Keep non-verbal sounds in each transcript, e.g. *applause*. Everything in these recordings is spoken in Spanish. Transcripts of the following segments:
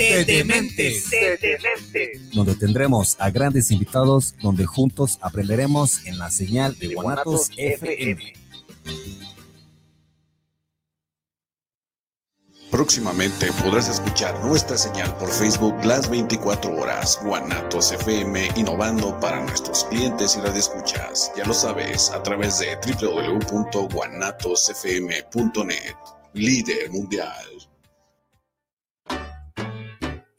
Dementes. Donde tendremos a grandes invitados, donde juntos aprenderemos en la señal de Guanatos FM. Próximamente podrás escuchar nuestra señal por Facebook las 24 horas. Guanatos FM innovando para nuestros clientes y escuchas. Ya lo sabes, a través de www.guanatosfm.net. Líder mundial.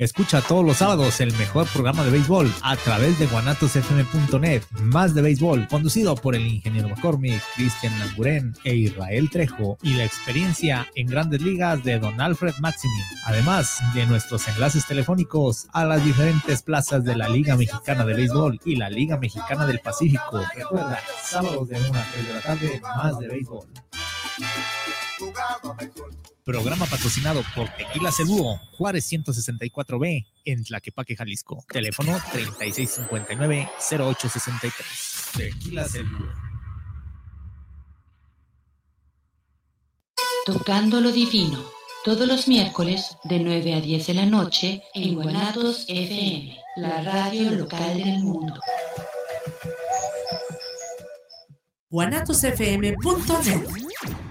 Escucha todos los sábados el mejor programa de béisbol a través de guanatosfm.net. Más de béisbol, conducido por el ingeniero McCormick, Cristian Languren e Israel Trejo y la experiencia en grandes ligas de Don Alfred Maximi. Además de nuestros enlaces telefónicos a las diferentes plazas de la Liga Mexicana de Béisbol y la Liga Mexicana del Pacífico. Recuerda, sábados de 1 a 3 de la tarde, más de béisbol. Programa patrocinado por Tequila Cebuo, Juárez 164B, en Tlaquepaque, Jalisco. Teléfono 3659-0863. Tequila Cebuo. Tocando lo Divino, todos los miércoles de 9 a 10 de la noche en Guanatos FM, la radio local del mundo. guanatosfm.net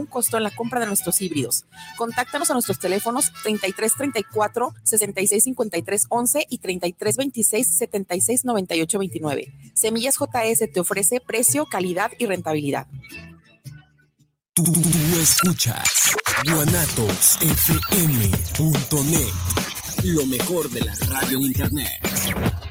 costo en la compra de nuestros híbridos. Contáctanos a nuestros teléfonos 3334 6653 11 y 3326 76 98 29. Semillas JS te ofrece precio, calidad y rentabilidad. Tú, escuchas guanatosfm.net, lo mejor de la radio en internet.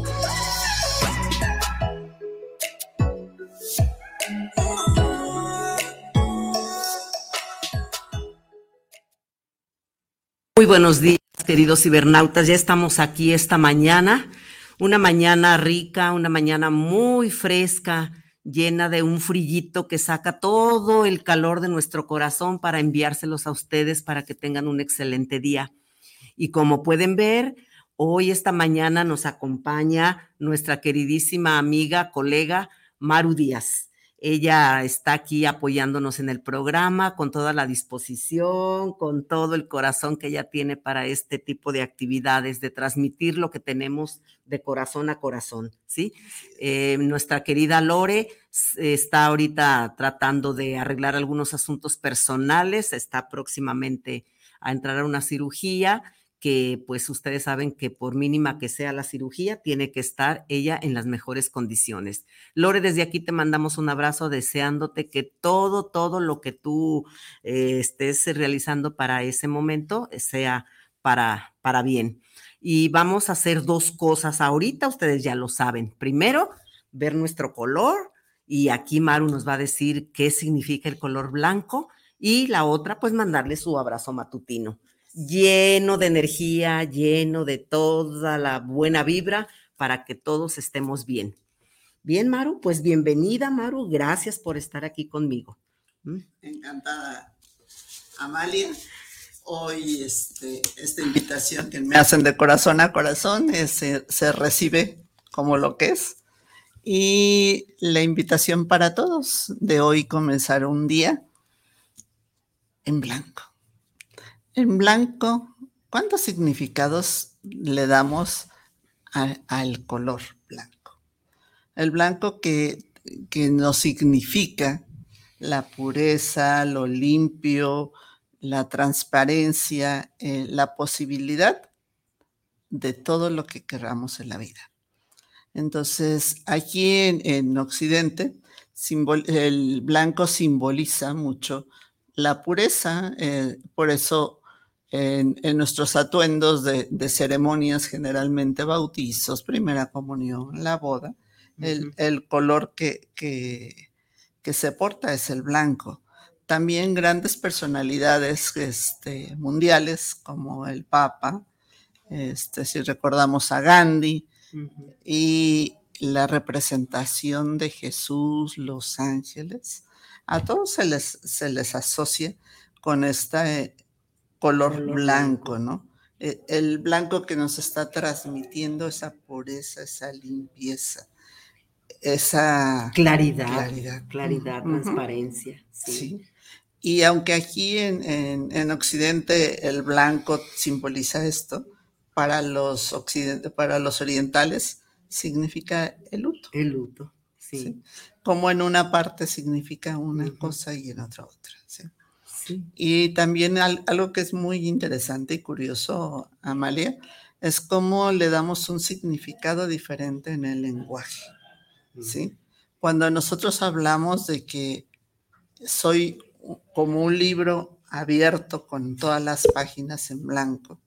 Muy buenos días, queridos cibernautas. Ya estamos aquí esta mañana, una mañana rica, una mañana muy fresca, llena de un frillito que saca todo el calor de nuestro corazón para enviárselos a ustedes para que tengan un excelente día. Y como pueden ver, hoy esta mañana nos acompaña nuestra queridísima amiga, colega Maru Díaz. Ella está aquí apoyándonos en el programa con toda la disposición, con todo el corazón que ella tiene para este tipo de actividades, de transmitir lo que tenemos de corazón a corazón, ¿sí? Eh, nuestra querida Lore está ahorita tratando de arreglar algunos asuntos personales, está próximamente a entrar a una cirugía que pues ustedes saben que por mínima que sea la cirugía, tiene que estar ella en las mejores condiciones. Lore, desde aquí te mandamos un abrazo deseándote que todo, todo lo que tú eh, estés realizando para ese momento sea para, para bien. Y vamos a hacer dos cosas ahorita, ustedes ya lo saben. Primero, ver nuestro color y aquí Maru nos va a decir qué significa el color blanco y la otra, pues mandarle su abrazo matutino lleno de energía, lleno de toda la buena vibra para que todos estemos bien. Bien, Maru, pues bienvenida, Maru. Gracias por estar aquí conmigo. ¿Mm? Encantada. Amalia, hoy este, esta invitación que me hacen de corazón a corazón se, se recibe como lo que es. Y la invitación para todos de hoy comenzar un día en blanco. Blanco, ¿cuántos significados le damos al color blanco? El blanco que, que nos significa la pureza, lo limpio, la transparencia, eh, la posibilidad de todo lo que queramos en la vida. Entonces, aquí en, Occidente, el blanco simboliza mucho la pureza, eh, por eso en, nuestros atuendos de, ceremonias, generalmente bautizos, primera comunión, la boda, el, color que, que, se porta es el blanco. También grandes personalidades este, mundiales como el Papa, este, si recordamos a Gandhi, y la representación de Jesús, los ángeles, a todos se les, se les asocia con este color, blanco, ¿no? E, el blanco que nos está transmitiendo esa pureza, esa limpieza, esa claridad, claridad, transparencia. Sí. Y aunque aquí en, en, Occidente el blanco simboliza esto, para los, para los orientales significa el luto. El luto, sí. Como en una parte significa una cosa y en otra otra. ¿sí? Y también algo que es muy interesante y curioso, Amalia, es cómo le damos un significado diferente en el lenguaje. ¿sí? Cuando nosotros hablamos de que soy como un libro abierto con todas las páginas en blanco,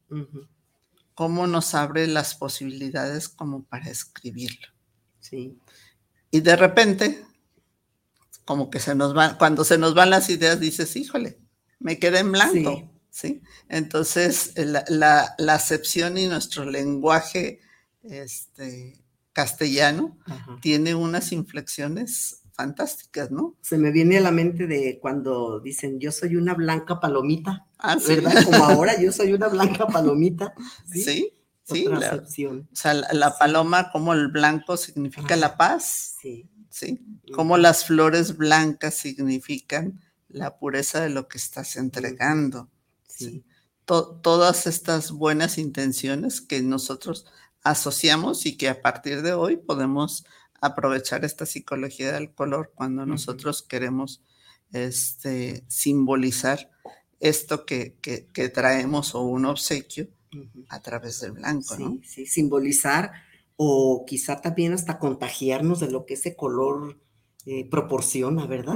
cómo nos abre las posibilidades como para escribirlo. Sí. Y de repente, como que se nos van, cuando se nos van las ideas, dices, híjole, me quedé en blanco. Sí. Entonces, la, acepción y nuestro lenguaje este, castellano tiene unas inflexiones fantásticas, ¿no? Se me viene a la mente de cuando dicen, yo soy una blanca palomita, ah, ¿verdad? Como ahora, yo soy una blanca *laughs* palomita. Sí, sí. la, o sea, la, paloma como el blanco significa la paz. Sí. Sí. Como las flores blancas significan la pureza de lo que estás entregando. Sí. todas estas buenas intenciones que nosotros asociamos y que a partir de hoy podemos aprovechar esta psicología del color cuando nosotros queremos este, simbolizar esto que, traemos o un obsequio a través del blanco, ¿no? Sí, simbolizar o quizá también hasta contagiarnos de lo que ese color eh, proporciona, ¿verdad?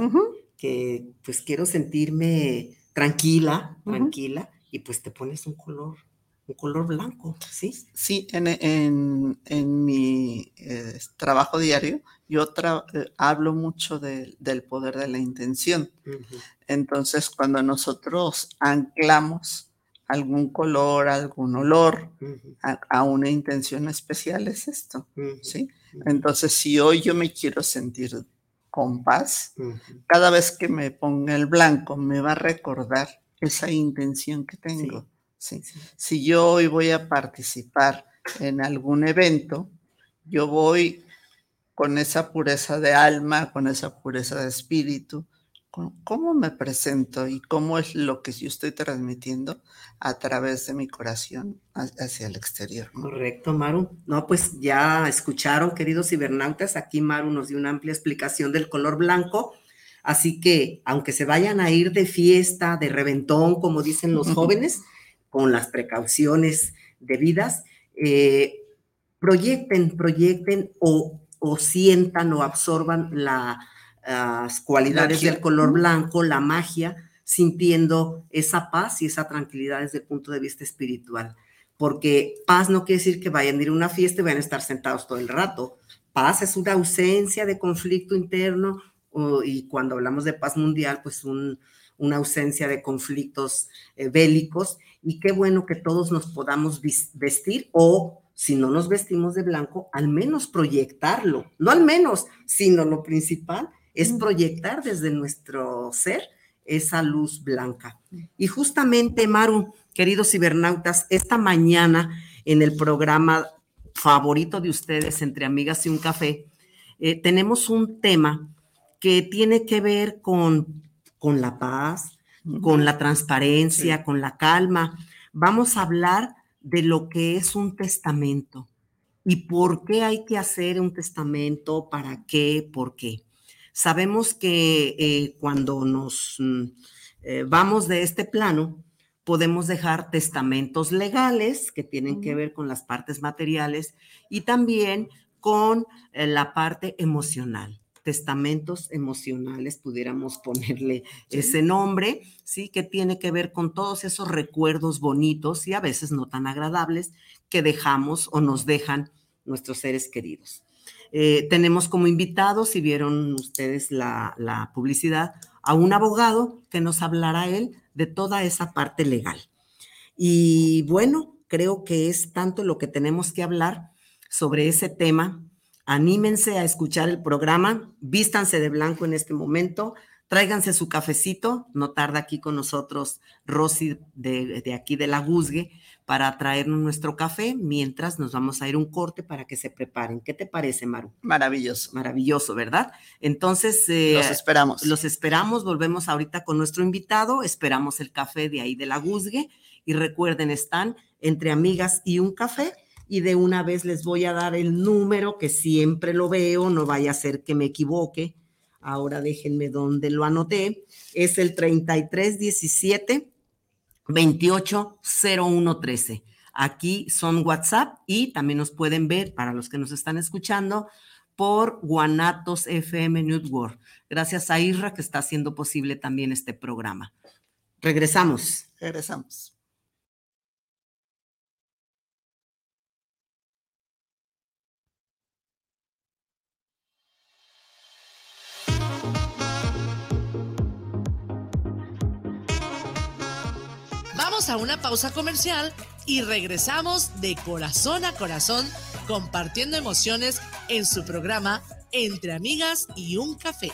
Que pues quiero sentirme tranquila, tranquila, y pues te pones un color un color blanco, ¿sí? Sí, en, mi eh, trabajo diario yo eh, hablo mucho del poder de la intención. Entonces, cuando nosotros anclamos algún color, algún olor a, una intención especial, es esto, ¿sí? Entonces, si hoy yo me quiero sentir con paz, cada vez que me ponga el blanco me va a recordar esa intención que tengo. Si yo hoy voy a participar en algún evento, yo voy con esa pureza de alma, con esa pureza de espíritu, cómo me presento y cómo es lo que yo estoy transmitiendo a través de mi corazón hacia el exterior. Correcto, Maru. No, pues ya escucharon, queridos cibernautas, aquí Maru nos dio una amplia explicación del color blanco. Así que, aunque se vayan a ir de fiesta, de reventón, como dicen los *laughs* jóvenes, con las precauciones debidas, eh, proyecten, proyecten o, sientan o absorban las cualidades del color blanco, la magia, sintiendo esa paz y esa tranquilidad desde el punto de vista espiritual. Porque paz no quiere decir que vayan a ir a una fiesta y vayan a estar sentados todo el rato. Paz es una ausencia de conflicto interno y cuando hablamos de paz mundial, pues una ausencia de conflictos eh, bélicos y qué bueno que todos nos podamos vestir o si no nos vestimos de blanco, al menos proyectarlo, no al menos, sino lo principal es proyectar desde nuestro ser esa luz blanca. Y justamente, Maru, queridos cibernautas, esta mañana en el programa favorito de ustedes, Entre Amigas y un Café, eh, tenemos un tema que tiene que ver con, con la paz, con la transparencia, con la calma. Vamos a hablar de lo que es un testamento y por qué hay que hacer un testamento, para qué, por qué. Sabemos que eh, cuando nos mm, eh, vamos de este plano, podemos dejar testamentos legales que tienen que ver con las partes materiales y también con eh, la parte emocional testamentos emocionales, pudiéramos *laughs* ponerle ese nombre, ¿sí? Que tiene que ver con todos esos recuerdos bonitos y a veces no tan agradables que dejamos o nos dejan nuestros seres queridos. Eh, tenemos como invitado, si vieron ustedes la, publicidad, a un abogado que nos hablará él de toda esa parte legal. Y bueno, creo que es tanto lo que tenemos que hablar sobre ese tema Anímense a escuchar el programa, vístanse de blanco en este momento, tráiganse su cafecito, no tarda aquí con nosotros Rosy de, aquí de la Guzgue para traernos nuestro café mientras nos vamos a ir un corte para que se preparen. ¿Qué te parece, Maru? Maravilloso. Maravilloso, ¿verdad? Entonces... Eh, los esperamos. Los esperamos, volvemos ahorita con nuestro invitado, esperamos el café de ahí de la Guzgue y recuerden, están entre amigas y un café y de una vez les voy a dar el número que siempre lo veo, no vaya a ser que me equivoque. Ahora déjenme donde lo anoté. Es el 3317 280113. Aquí son WhatsApp y también nos pueden ver, para los que nos están escuchando, por Guanatos FM Network. Gracias a Isra que está haciendo posible también este programa. Regresamos. Regresamos. A una pausa comercial y regresamos de corazón a corazón compartiendo emociones en su programa Entre Amigas y un Café.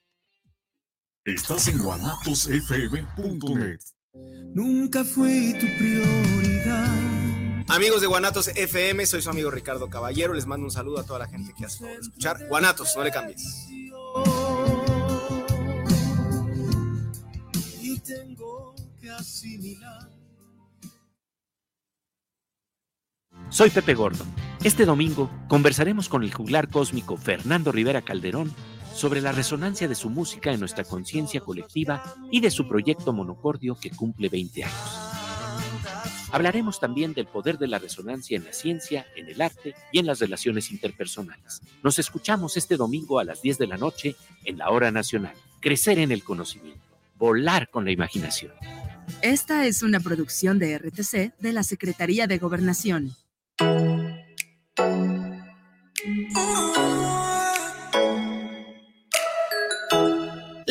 Estás en guanatosfm.net. Nunca fui tu prioridad. Amigos de Guanatos FM, soy su amigo Ricardo Caballero. Les mando un saludo a toda la gente que hace escuchar. Guanatos, no le cambies. Y tengo que asimilar. Soy Pepe Gordo. Este domingo conversaremos con el juglar cósmico Fernando Rivera Calderón sobre la resonancia de su música en nuestra conciencia colectiva y de su proyecto Monocordio que cumple 20 años. Hablaremos también del poder de la resonancia en la ciencia, en el arte y en las relaciones interpersonales. Nos escuchamos este domingo a las 10 de la noche en la Hora Nacional. Crecer en el conocimiento, volar con la imaginación. Esta es una producción de RTC de la Secretaría de Gobernación.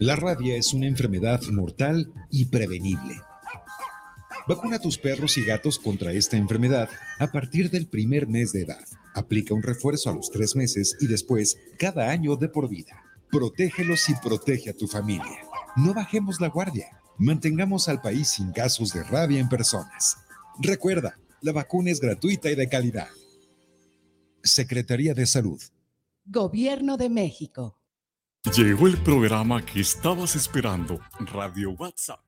La rabia es una enfermedad mortal y prevenible. Vacuna a tus perros y gatos contra esta enfermedad a partir del primer mes de edad. Aplica un refuerzo a los tres meses y después cada año de por vida. Protégelos y protege a tu familia. No bajemos la guardia. Mantengamos al país sin casos de rabia en personas. Recuerda, La vacuna es gratuita y de calidad. Secretaría de Salud. Gobierno de México. Llegó el programa que estabas esperando, Radio WhatsApp.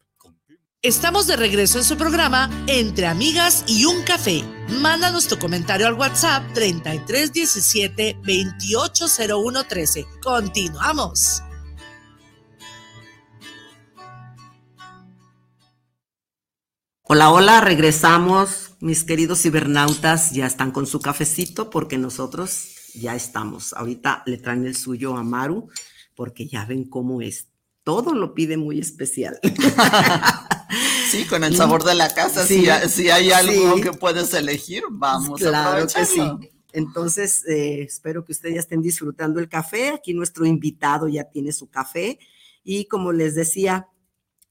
Estamos de regreso en su programa Entre Amigas y un Café. Mándanos tu comentario al WhatsApp 3317 280113. Continuamos. Hola, hola, regresamos. Mis queridos cibernautas ya están con su cafecito porque nosotros ya estamos. Ahorita le traen el suyo a Maru porque ya ven cómo es. Todo lo pide muy especial. Sí, con el sabor de la casa, si, hay algo que puedes elegir, vamos claro que sí. Entonces, eh, espero que ustedes ya estén disfrutando el café. Aquí nuestro invitado ya tiene su café. Y como les decía,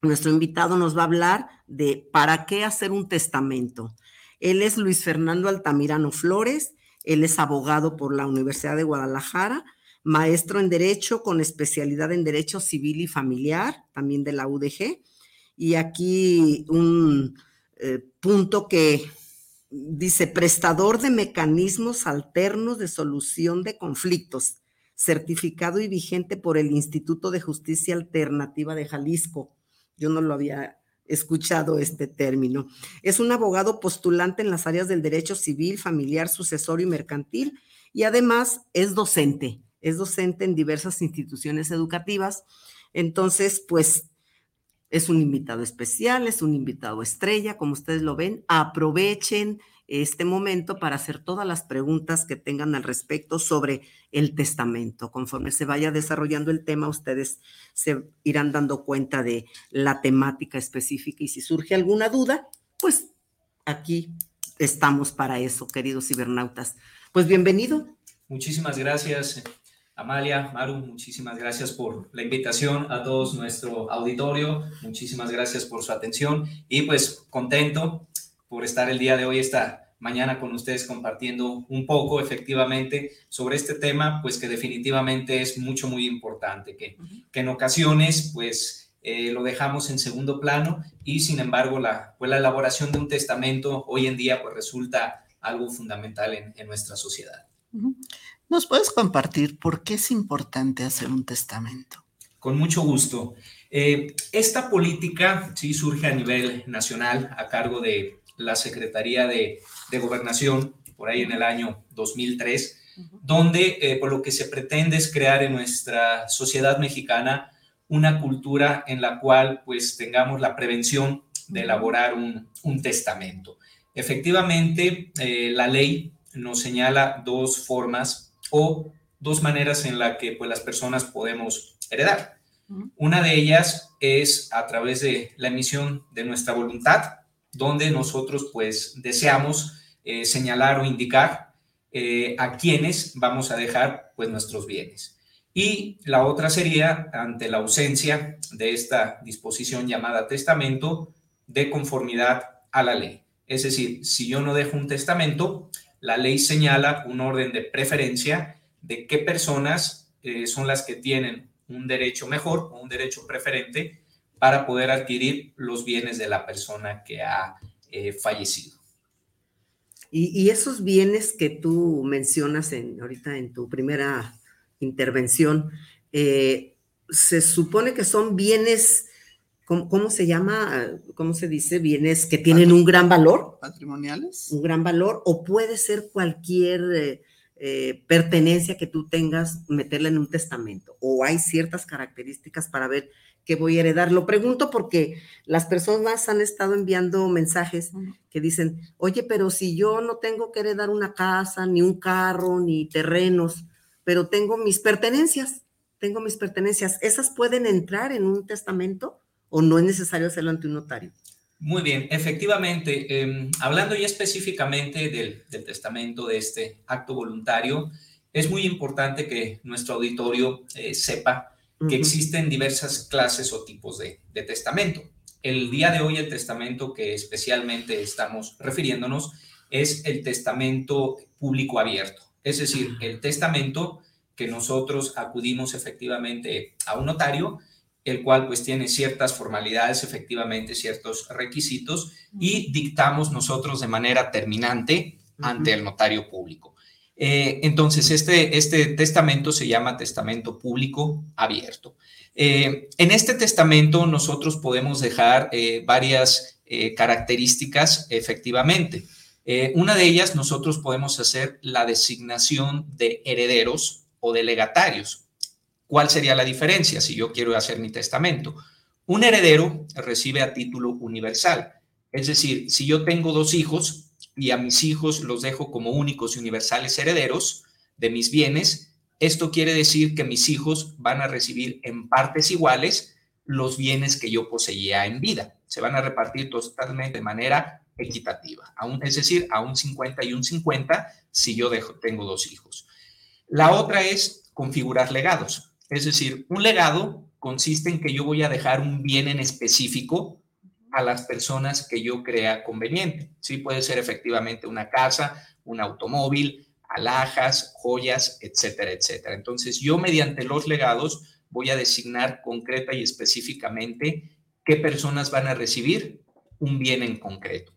nuestro invitado nos va a hablar de para qué hacer un testamento. Él es Luis Fernando Altamirano Flores. Él es abogado por la Universidad de Guadalajara, maestro en Derecho con especialidad en Derecho Civil y Familiar, también de la UDG y aquí un eh, punto que dice prestador de mecanismos alternos de solución de conflictos, certificado y vigente por el Instituto de Justicia Alternativa de Jalisco. Yo no lo había escuchado este término. Es un abogado postulante en las áreas del derecho civil, familiar, sucesorio y mercantil y además es docente, es docente en diversas instituciones educativas. Entonces, pues es un invitado especial, es un invitado estrella, como ustedes lo ven. Aprovechen este momento para hacer todas las preguntas que tengan al respecto sobre el testamento. Conforme se vaya desarrollando el tema, ustedes se irán dando cuenta de la temática específica y si surge alguna duda, pues aquí estamos para eso, queridos cibernautas. Pues bienvenido. Muchísimas gracias. Amalia, Maru, muchísimas gracias por la invitación a todos nuestro auditorio, muchísimas gracias por su atención y pues contento por estar el día de hoy, esta mañana con ustedes compartiendo un poco efectivamente sobre este tema, pues que definitivamente es mucho, muy importante, que, que en ocasiones pues eh, lo dejamos en segundo plano y sin embargo la, pues, la elaboración de un testamento hoy en día pues resulta algo fundamental en, en nuestra sociedad. ¿Nos puedes compartir por qué es importante hacer un testamento? Con mucho gusto. Eh, esta política sí surge a nivel nacional a cargo de la Secretaría de, Gobernación por ahí en el año 2003, donde eh, por lo que se pretende es crear en nuestra sociedad mexicana una cultura en la cual pues tengamos la prevención de elaborar un, testamento. Efectivamente, eh, la ley nos señala dos formas o dos maneras en las que pues, las personas podemos heredar. Una de ellas es a través de la emisión de nuestra voluntad, donde nosotros pues deseamos eh, señalar o indicar eh, a quienes vamos a dejar pues nuestros bienes. Y la otra sería ante la ausencia de esta disposición llamada testamento de conformidad a la ley. Es decir, si yo no dejo un testamento, la ley señala un orden de preferencia de qué personas eh, son las que tienen un derecho mejor o un derecho preferente para poder adquirir los bienes de la persona que ha eh, fallecido. Y, esos bienes que tú mencionas en, ahorita en tu primera intervención, eh, se supone que son bienes ¿Cómo, se llama? ¿Cómo se dice? Bienes que tienen un gran valor. Patrimoniales. Un gran valor. O puede ser cualquier eh, eh, pertenencia que tú tengas, meterla en un testamento. O hay ciertas características para ver qué voy a heredar. Lo pregunto porque las personas han estado enviando mensajes que dicen, oye, pero si yo no tengo que heredar una casa, ni un carro, ni terrenos, pero tengo mis pertenencias, tengo mis pertenencias, ¿esas pueden entrar en un testamento? O no es necesario hacerlo ante un notario? Muy bien, efectivamente, em, hablando ya específicamente del, testamento, de este acto voluntario, es muy importante que nuestro auditorio eh, sepa que existen diversas clases o tipos de, de, testamento. El día de hoy el testamento que especialmente estamos refiriéndonos es el testamento público abierto, es decir, el testamento que nosotros acudimos efectivamente a un notario el cual pues tiene ciertas formalidades, efectivamente ciertos requisitos y dictamos nosotros de manera terminante ante el notario público. Eh, entonces, este, este testamento se llama testamento público abierto. Eh, en este testamento nosotros podemos dejar eh, varias características efectivamente. una de ellas, nosotros podemos hacer la designación de herederos o de legatarios. ¿Cuál sería la diferencia si yo quiero hacer mi testamento? Un heredero recibe a título universal. Es decir, si yo tengo dos hijos, y a mis hijos los dejo como únicos y universales herederos de mis bienes, esto quiere decir que mis hijos van a recibir en partes iguales los bienes que yo poseía en vida. Se van a repartir totalmente de manera equitativa, es decir, a un 50 y un 50 si yo tengo dos hijos. La otra es configurar legados, es decir, un legado consiste en que yo voy a dejar un bien en específico a las personas que yo crea conveniente. Sí, puede ser efectivamente una casa, un automóvil, alhajas, joyas, etcétera, etcétera. Entonces, yo mediante los legados voy a designar concreta y específicamente qué personas van a recibir un bien en concreto.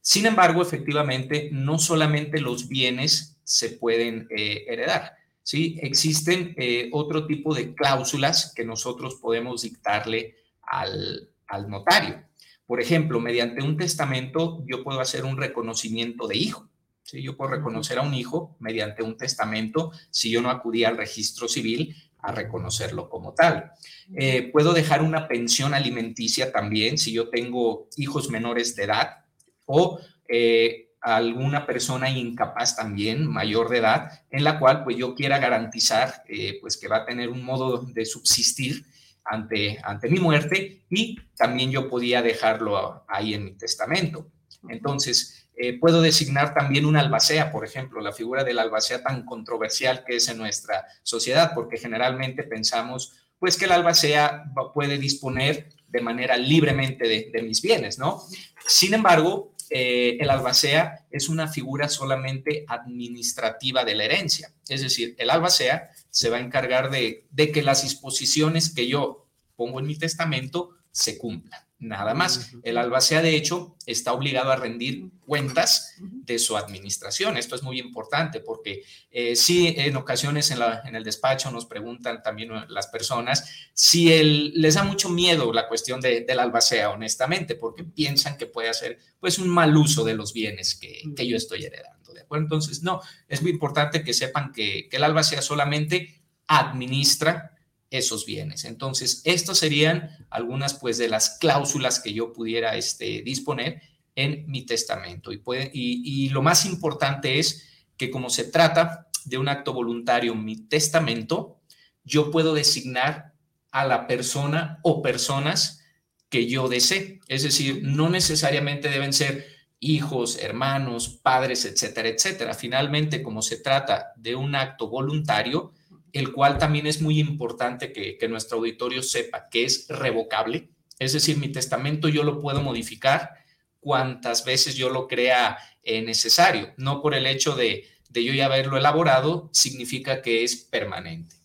Sin embargo, efectivamente, no solamente los bienes se pueden eh, heredar, ¿sí? Existen eh, otro tipo de cláusulas que nosotros podemos dictarle al, al notario. Por ejemplo, mediante un testamento yo puedo hacer un reconocimiento de hijo. ¿sí? Yo puedo reconocer a un hijo mediante un testamento si yo no acudí al registro civil a reconocerlo como tal. Eh, puedo dejar una pensión alimenticia también si yo tengo hijos menores de edad o eh, alguna persona incapaz también, mayor de edad, en la cual pues yo quiera garantizar eh, pues que va a tener un modo de subsistir ante, ante mi muerte y también yo podía dejarlo ahí en mi testamento. Entonces, eh, puedo designar también un albacea, por ejemplo, la figura del albacea tan controversial que es en nuestra sociedad, porque generalmente pensamos, pues que el albacea puede disponer de manera libremente de, mis bienes, ¿no? Sin embargo, eh, el albacea es una figura solamente administrativa de la herencia, es decir, el albacea se va a encargar de, que las disposiciones que yo pongo en mi testamento se cumplan. Nada más. El albacea, de hecho, está obligado a rendir cuentas de su administración. Esto es muy importante porque eh, sí, en ocasiones en, la, en, el despacho nos preguntan también las personas si les da mucho miedo la cuestión de, del albacea, honestamente, porque piensan que puede hacer pues un mal uso de los bienes que, que yo estoy heredando. Entonces, no, es muy importante que sepan que, el albacea solamente administra esos bienes. Entonces, estas serían algunas pues de las cláusulas que yo pudiera este, disponer en mi testamento. Y, puede, y, lo más importante es que como se trata de un acto voluntario, mi testamento, yo puedo designar a la persona o personas que yo desee. Es decir, no necesariamente deben ser hijos, hermanos, padres, etcétera, etcétera. Finalmente, como se trata de un acto voluntario, el cual también es muy importante que, nuestro auditorio sepa que es revocable, es decir, mi testamento yo lo puedo modificar cuantas veces yo lo crea eh, necesario, no por el hecho de, yo ya haberlo elaborado, significa que es permanente.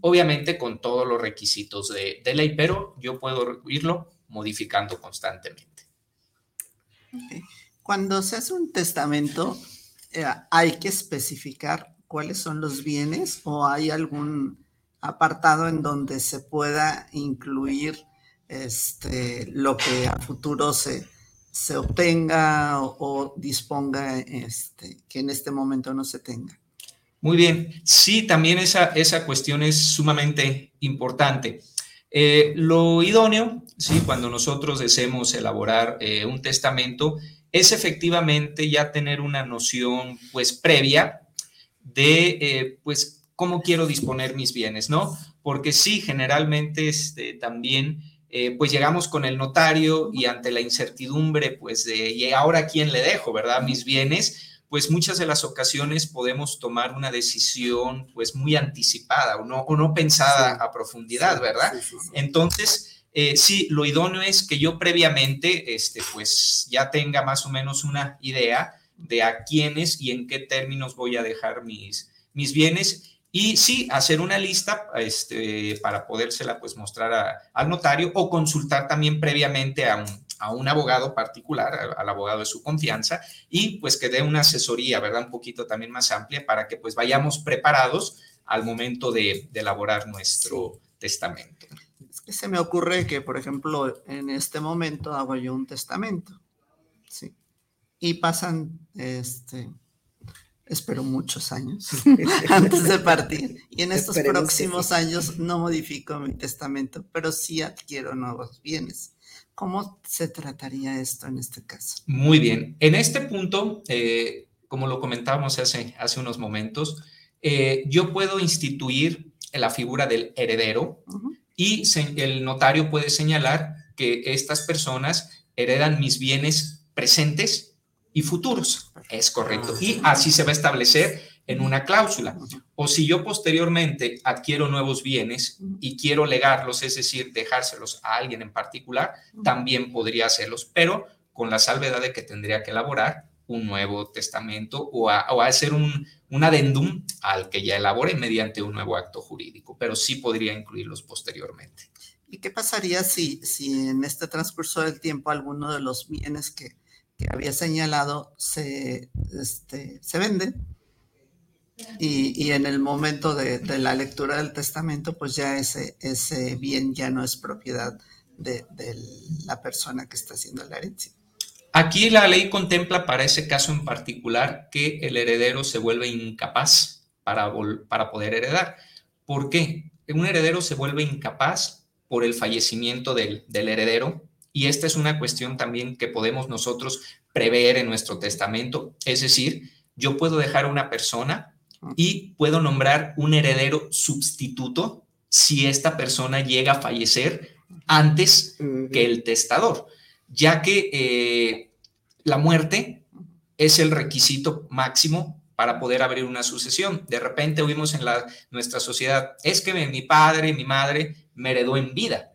Obviamente con todos los requisitos de, ley, pero yo puedo irlo modificando constantemente. Cuando se hace un testamento, eh, hay que especificar cuáles son los bienes o hay algún apartado en donde se pueda incluir este, lo que a futuro se, se obtenga o, disponga este, que en este momento no se tenga. Muy bien, sí, también esa, esa cuestión es sumamente importante. Eh, lo idóneo, sí, cuando nosotros deseemos elaborar eh, un testamento, es efectivamente ya tener una noción pues previa de eh, pues cómo quiero disponer mis bienes, ¿no? Porque sí, generalmente este, también eh, pues llegamos con el notario y ante la incertidumbre pues de, ¿y ahora quién le dejo, verdad? Mis bienes, pues muchas de las ocasiones podemos tomar una decisión pues muy anticipada o no, o no pensada a profundidad, ¿verdad? Entonces, eh, sí, lo idóneo es que yo previamente, este, pues ya tenga más o menos una idea de a quiénes y en qué términos voy a dejar mis, mis bienes y sí, hacer una lista este, para podérsela pues mostrar al notario o consultar también previamente a un, a un abogado particular, al, abogado de su confianza, y pues que dé una asesoría, ¿verdad? Un poquito también más amplia para que pues vayamos preparados al momento de, elaborar nuestro testamento. Es que se me ocurre que, por ejemplo, en este momento hago yo un testamento. Y pasan, este, espero muchos años *laughs* antes de partir. Y en estos próximos años no modifico mi testamento, pero sí adquiero nuevos bienes. ¿Cómo se trataría esto en este caso? Muy bien. En este punto, eh, como lo comentábamos hace, hace unos momentos, eh, yo puedo instituir la figura del heredero y el notario puede señalar que estas personas heredan mis bienes presentes y futuros. Es correcto. Y así se va a establecer en una cláusula. O si yo posteriormente adquiero nuevos bienes y quiero legarlos, es decir, dejárselos a alguien en particular, también podría hacerlos, pero con la salvedad de que tendría que elaborar un nuevo testamento o, hacer un, un adendum al que ya elabore mediante un nuevo acto jurídico, pero sí podría incluirlos posteriormente. ¿Y qué pasaría si, si en este transcurso del tiempo alguno de los bienes que, había señalado se, este, se vende y, en el momento de, la lectura del testamento, pues ya ese, ese bien ya no es propiedad de, la persona que está haciendo la herencia. Aquí la ley contempla para ese caso en particular que el heredero se vuelve incapaz para, para poder heredar. ¿Por qué? Un heredero se vuelve incapaz por el fallecimiento del, del heredero y esta es una cuestión también que podemos nosotros prever en nuestro testamento. Es decir, yo puedo dejar a una persona y puedo nombrar un heredero sustituto si esta persona llega a fallecer antes que el testador, ya que eh, la muerte es el requisito máximo para poder abrir una sucesión. De repente oímos en la, nuestra sociedad, es que mi padre, mi madre me heredó en vida.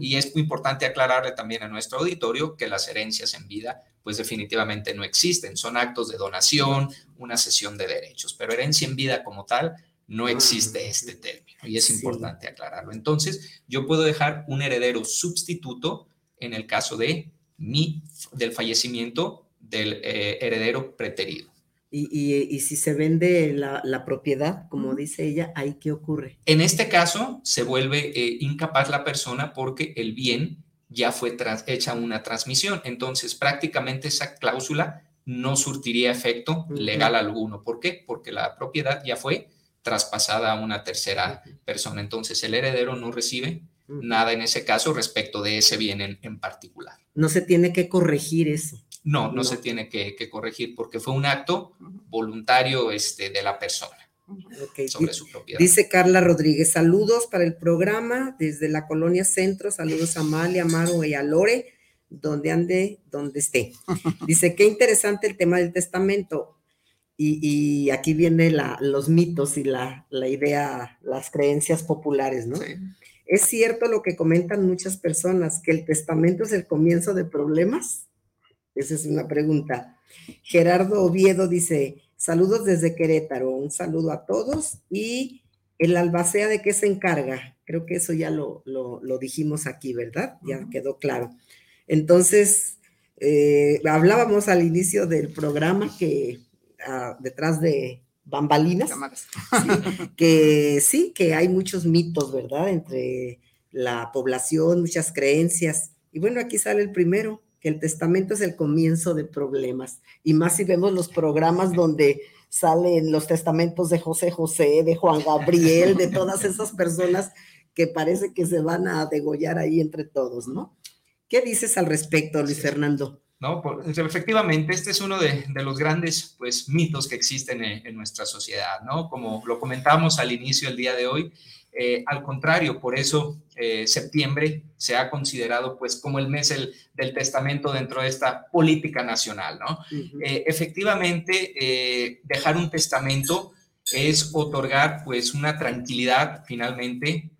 Y es muy importante aclararle también a nuestro auditorio que las herencias en vida pues definitivamente no existen. Son actos de donación, una cesión de derechos, pero herencia en vida como tal no existe este término y es importante aclararlo. Entonces, yo puedo dejar un heredero sustituto en el caso de mi, del fallecimiento del eh, heredero preterido. Y, si se vende la, propiedad, como dice ella, ¿ahí qué ocurre? En este caso, se vuelve eh, incapaz la persona porque el bien ya fue hecha una transmisión. Entonces, prácticamente esa cláusula no surtiría efecto legal alguno. ¿Por qué? Porque la propiedad ya fue traspasada a una tercera persona. Entonces, el heredero no recibe nada en ese caso respecto de ese bien en, particular. No se tiene que corregir eso. No, no, se tiene que, corregir porque fue un acto voluntario este, de la persona. Sobre su propiedad. Dice Carla Rodríguez, saludos para el programa desde la colonia Centro, saludos a Amalia, Amaro y a Lore, donde ande, donde esté. *laughs* Dice, qué interesante el tema del testamento. Y, aquí vienen los mitos y la, idea, las creencias populares, ¿no? ¿Es cierto lo que comentan muchas personas, que el testamento es el comienzo de problemas? Esa es una pregunta. Gerardo Oviedo dice, Saludos desde Querétaro, un saludo a todos y el albacea de qué se encarga. Creo que eso ya lo, dijimos aquí, ¿verdad? Ya quedó claro. Entonces, eh, hablábamos al inicio del programa que ah, detrás de bambalinas, que sí, que hay muchos mitos, ¿verdad? Entre la población, muchas creencias. Y bueno, aquí sale el primero, que el testamento es el comienzo de problemas. Y más si vemos los programas donde salen los testamentos de José José, de Juan Gabriel, de *laughs* todas esas personas que parece que se van a degollar ahí entre todos, ¿no? ¿Qué dices al respecto, Luis Fernando? No, efectivamente, este es uno de, los grandes pues, mitos que existen en, en, nuestra sociedad, ¿no? Como lo comentamos al inicio del día de hoy, eh, al contrario, por eso eh, septiembre se ha considerado pues como el mes del testamento dentro de esta política nacional, ¿no? Eh, efectivamente, dejar un testamento es otorgar pues una tranquilidad finalmente,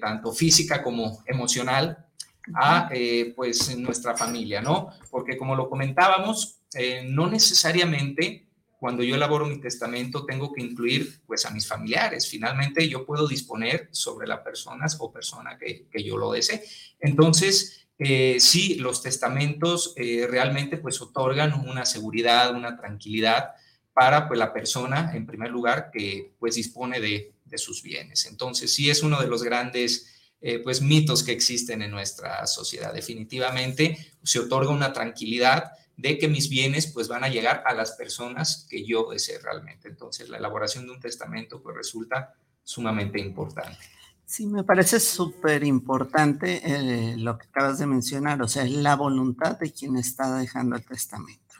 tanto física como emocional, a pues nuestra familia, ¿no? Porque como lo comentábamos, no necesariamente cuando yo elaboro mi testamento tengo que incluir pues a mis familiares. Finalmente yo puedo disponer sobre las personas o persona que, que yo lo desee. Entonces, eh, sí, los testamentos eh, realmente pues otorgan una seguridad, una tranquilidad para pues la persona, en primer lugar, que pues dispone de, de sus bienes. Entonces, sí es uno de los grandes eh, pues mitos que existen en nuestra sociedad. Definitivamente se otorga una tranquilidad de que mis bienes pues van a llegar a las personas que yo desee realmente. Entonces la elaboración de un testamento pues resulta sumamente importante. Sí, me parece súper importante eh, lo que acabas de mencionar, o sea, es la voluntad de quien está dejando el testamento.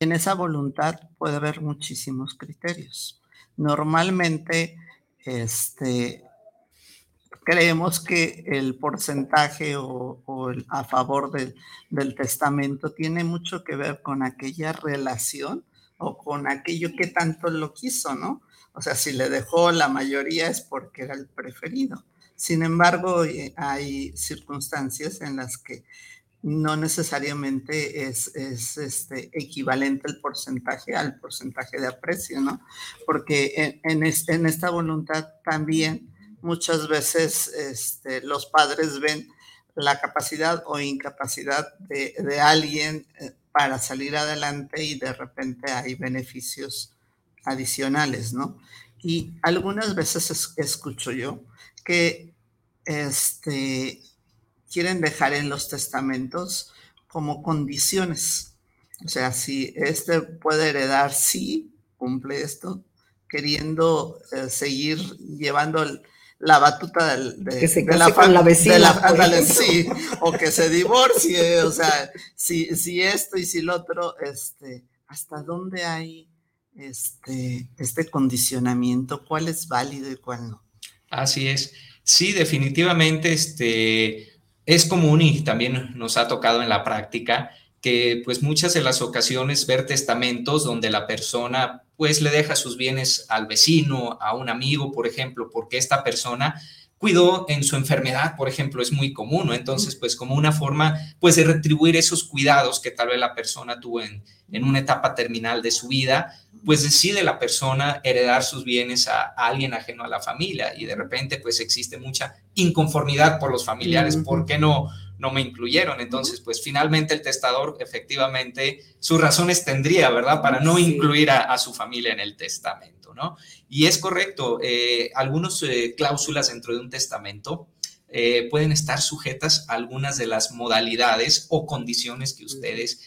En esa voluntad puede haber muchísimos criterios. Normalmente, este, creemos que el porcentaje o, el, a favor del testamento tiene mucho que ver con aquella relación o con aquello que tanto lo quiso, ¿no? O sea, si le dejó la mayoría es porque era el preferido. Sin embargo, eh, hay circunstancias en las que no necesariamente es, este, equivalente el porcentaje al porcentaje de aprecio, ¿no? Porque en, en esta voluntad también muchas veces este, los padres ven la capacidad o incapacidad de, alguien eh, para salir adelante y de repente hay beneficios adicionales, ¿no? Y algunas veces escucho yo que este, quieren dejar en los testamentos como condiciones. O sea, si este puede heredar, sí, cumple esto, queriendo eh, seguir llevando el, la batuta del, de, que se de la, con la vecina. sí, o que se divorcie, o sea, si, si esto y si lo otro, este, ¿hasta dónde hay este, este condicionamiento? ¿Cuál es válido y cuál no? Así es. Sí, definitivamente este, es común y también nos ha tocado en la práctica que pues muchas de las ocasiones ver testamentos donde la persona pues le deja sus bienes al vecino, a un amigo, por ejemplo, porque esta persona cuidó en su enfermedad, por ejemplo, es muy común, Entonces, pues como una forma, pues de retribuir esos cuidados que tal vez la persona tuvo en, en una etapa terminal de su vida, pues decide la persona heredar sus bienes a, alguien ajeno a la familia y de repente pues existe mucha inconformidad por los familiares, ¿por qué no, no me incluyeron? Entonces pues finalmente el testador efectivamente sus razones tendría, ¿verdad? Para no incluir a, su familia en el testamento, ¿no? Y es correcto, eh, algunas eh, cláusulas dentro de un testamento eh, pueden estar sujetas a algunas de las modalidades o condiciones que ustedes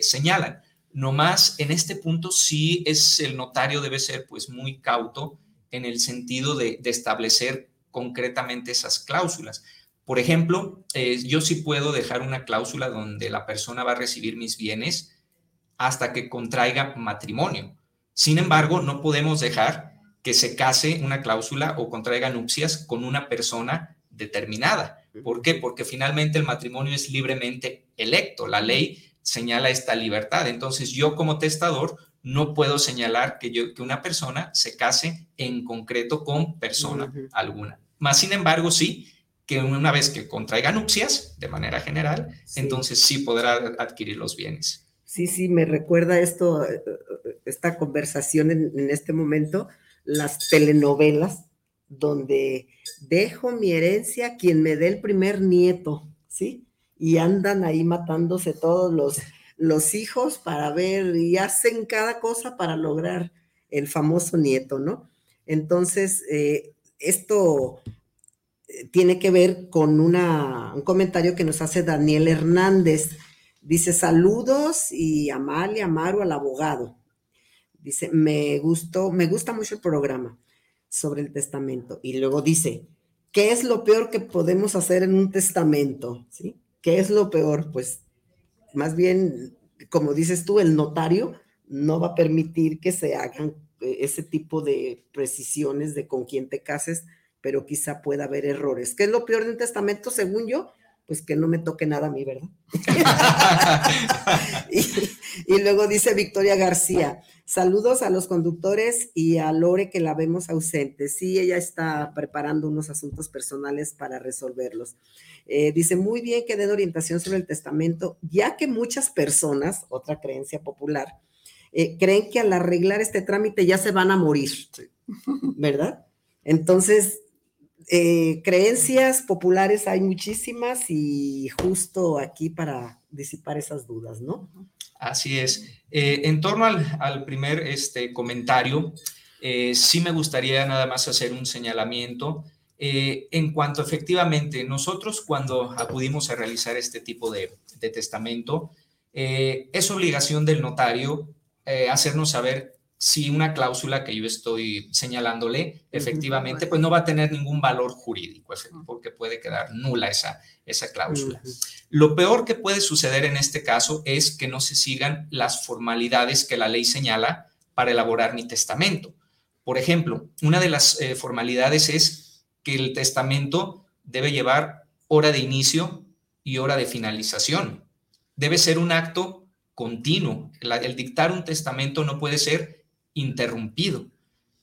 señalan. No más, en este punto sí es el notario debe ser pues muy cauto en el sentido de, establecer concretamente esas cláusulas. Por ejemplo, eh, yo sí puedo dejar una cláusula donde la persona va a recibir mis bienes hasta que contraiga matrimonio. Sin embargo, no podemos dejar que se case una cláusula o contraiga nupcias con una persona determinada. ¿Por qué? Porque finalmente el matrimonio es libremente electo. La ley señala esta libertad. Entonces yo como testador no puedo señalar que, yo, que una persona se case en concreto con persona alguna. Más sin embargo, sí, que una vez que contraiga nupcias, de manera general, entonces sí podrá adquirir los bienes. Sí, sí, me recuerda esto, eh, esta conversación en, en este momento, las telenovelas, donde dejo mi herencia a quien me dé el primer nieto, ¿sí? y andan ahí matándose todos los, los hijos para ver y hacen cada cosa para lograr el famoso nieto, ¿no? Entonces, eh, esto tiene que ver con una, un comentario que nos hace Daniel Hernández. Dice, saludos y Amalia, Amaro, al abogado. Dice, me gustó, me gusta mucho el programa sobre el testamento. Y luego dice, ¿qué es lo peor que podemos hacer en un testamento? ¿Sí? ¿Qué es lo peor? Pues más bien, como dices tú, el notario no va a permitir que se hagan eh, ese tipo de precisiones de con quién te cases, pero quizá pueda haber errores. ¿Qué es lo peor de un testamento, según yo? Pues que no me toque nada a mí, ¿verdad? *laughs* *laughs* y, luego dice Victoria García, Saludos a los conductores y a Lore que la vemos ausente. Sí, ella está preparando unos asuntos personales para resolverlos. Eh, dice, muy bien que den orientación sobre el testamento, ya que muchas personas, otra creencia popular, eh, creen que al arreglar este trámite ya se van a morir, ¿verdad? Entonces, eh, creencias populares hay muchísimas y justo aquí para disipar esas dudas, ¿no? Así es. Eh, en torno al, primer este, comentario, sí me gustaría nada más hacer un señalamiento en cuanto efectivamente nosotros cuando acudimos a realizar este tipo de, de testamento, es obligación del notario eh, hacernos saber si una cláusula que yo estoy señalándole efectivamente, pues no va a tener ningún valor jurídico, porque puede quedar nula esa, esa cláusula. Lo peor que puede suceder en este caso es que no se sigan las formalidades que la ley señala para elaborar mi testamento. Por ejemplo, una de las eh, formalidades es que el testamento debe llevar hora de inicio y hora de finalización. Debe ser un acto continuo. el dictar un testamento no puede ser interrumpido.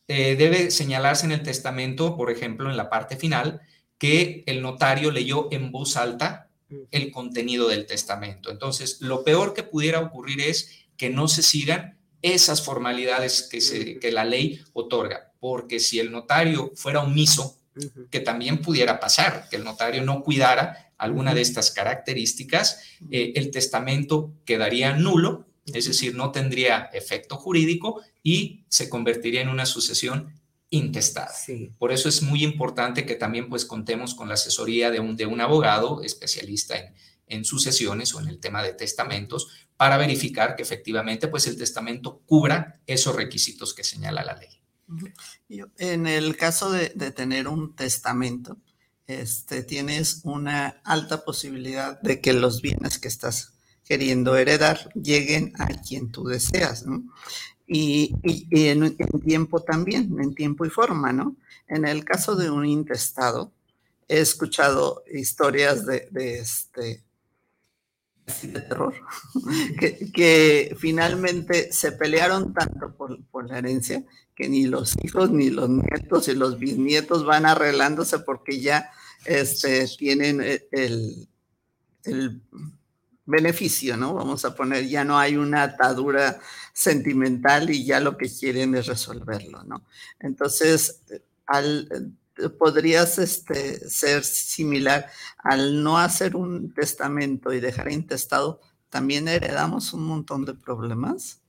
Eh, debe señalarse en el testamento, por ejemplo, en la parte final, que el notario leyó en voz alta el contenido del testamento. Entonces, lo peor que pudiera ocurrir es que no se sigan esas formalidades que, se, que la ley otorga, porque si el notario fuera omiso, que también pudiera pasar, que el notario no cuidara alguna de estas características, eh, el testamento quedaría nulo, es decir, no tendría efecto jurídico y se convertiría en una sucesión intestada. Por eso es muy importante que también pues contemos con la asesoría de un, de un abogado especialista en, en sucesiones o en el tema de testamentos para verificar que efectivamente pues el testamento cubra esos requisitos que señala la ley. En el caso de, de tener un testamento, este, tienes una alta posibilidad de que los bienes que estás queriendo heredar lleguen a quien tú deseas, ¿no? Y, en, tiempo también, en tiempo y forma, ¿no? En el caso de un intestado, he escuchado historias de, este de terror, *laughs* que, finalmente se pelearon tanto por, por, la herencia que ni los hijos, ni los nietos y los bisnietos van arreglándose porque ya este, tienen e, el, el beneficio, ¿no? Vamos a poner, ya no hay una atadura sentimental y ya lo que quieren es resolverlo, ¿no? Entonces, al, podrías este, ser similar al no hacer un testamento y dejar intestado, también heredamos un montón de problemas.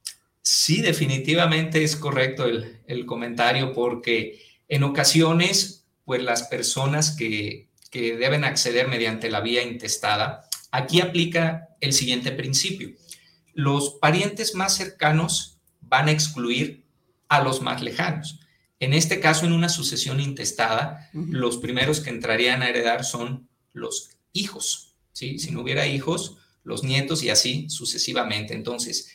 Sí, definitivamente es correcto el, comentario porque en ocasiones, pues las personas que, que deben acceder mediante la vía intestada, aquí aplica el siguiente principio. Los parientes más cercanos van a excluir a los más lejanos. En este caso, en una sucesión intestada, los primeros que entrarían a heredar son los hijos. ¿sí? Si no hubiera hijos, los nietos y así sucesivamente. Entonces,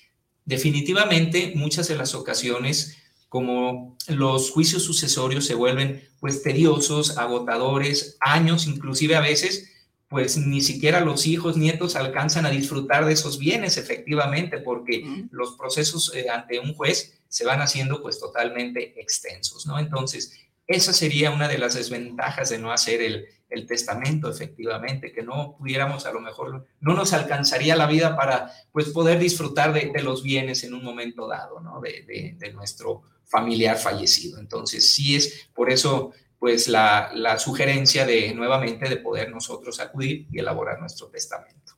definitivamente muchas de las ocasiones como los juicios sucesorios se vuelven pues tediosos, agotadores, años inclusive a veces, pues ni siquiera los hijos, nietos alcanzan a disfrutar de esos bienes efectivamente, porque los procesos eh, ante un juez se van haciendo pues totalmente extensos, ¿no? Entonces, esa sería una de las desventajas de no hacer el, el testamento, efectivamente, que no pudiéramos, a lo mejor, no nos alcanzaría la vida para, pues, poder disfrutar de, los bienes en un momento dado, ¿no? De, nuestro familiar fallecido. Entonces, sí es por eso, pues, la, la sugerencia de, nuevamente, de poder nosotros acudir y elaborar nuestro testamento.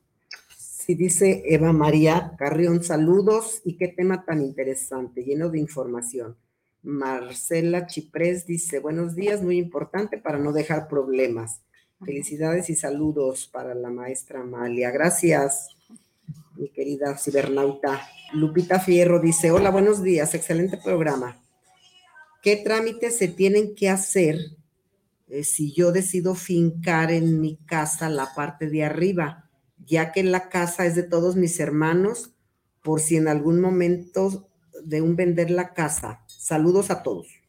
Sí, dice Eva María Carrión, saludos y qué tema tan interesante, lleno de información. Marcela Chiprés dice, buenos días, muy importante para no dejar problemas. Felicidades y saludos para la maestra Amalia. Gracias, mi querida cibernauta. Lupita Fierro dice, hola, buenos días, excelente programa. ¿Qué trámites se tienen que hacer eh, si yo decido fincar en mi casa la parte de arriba, ya que la casa es de todos mis hermanos, por si en algún momento de un vender la casa. Saludos a todos.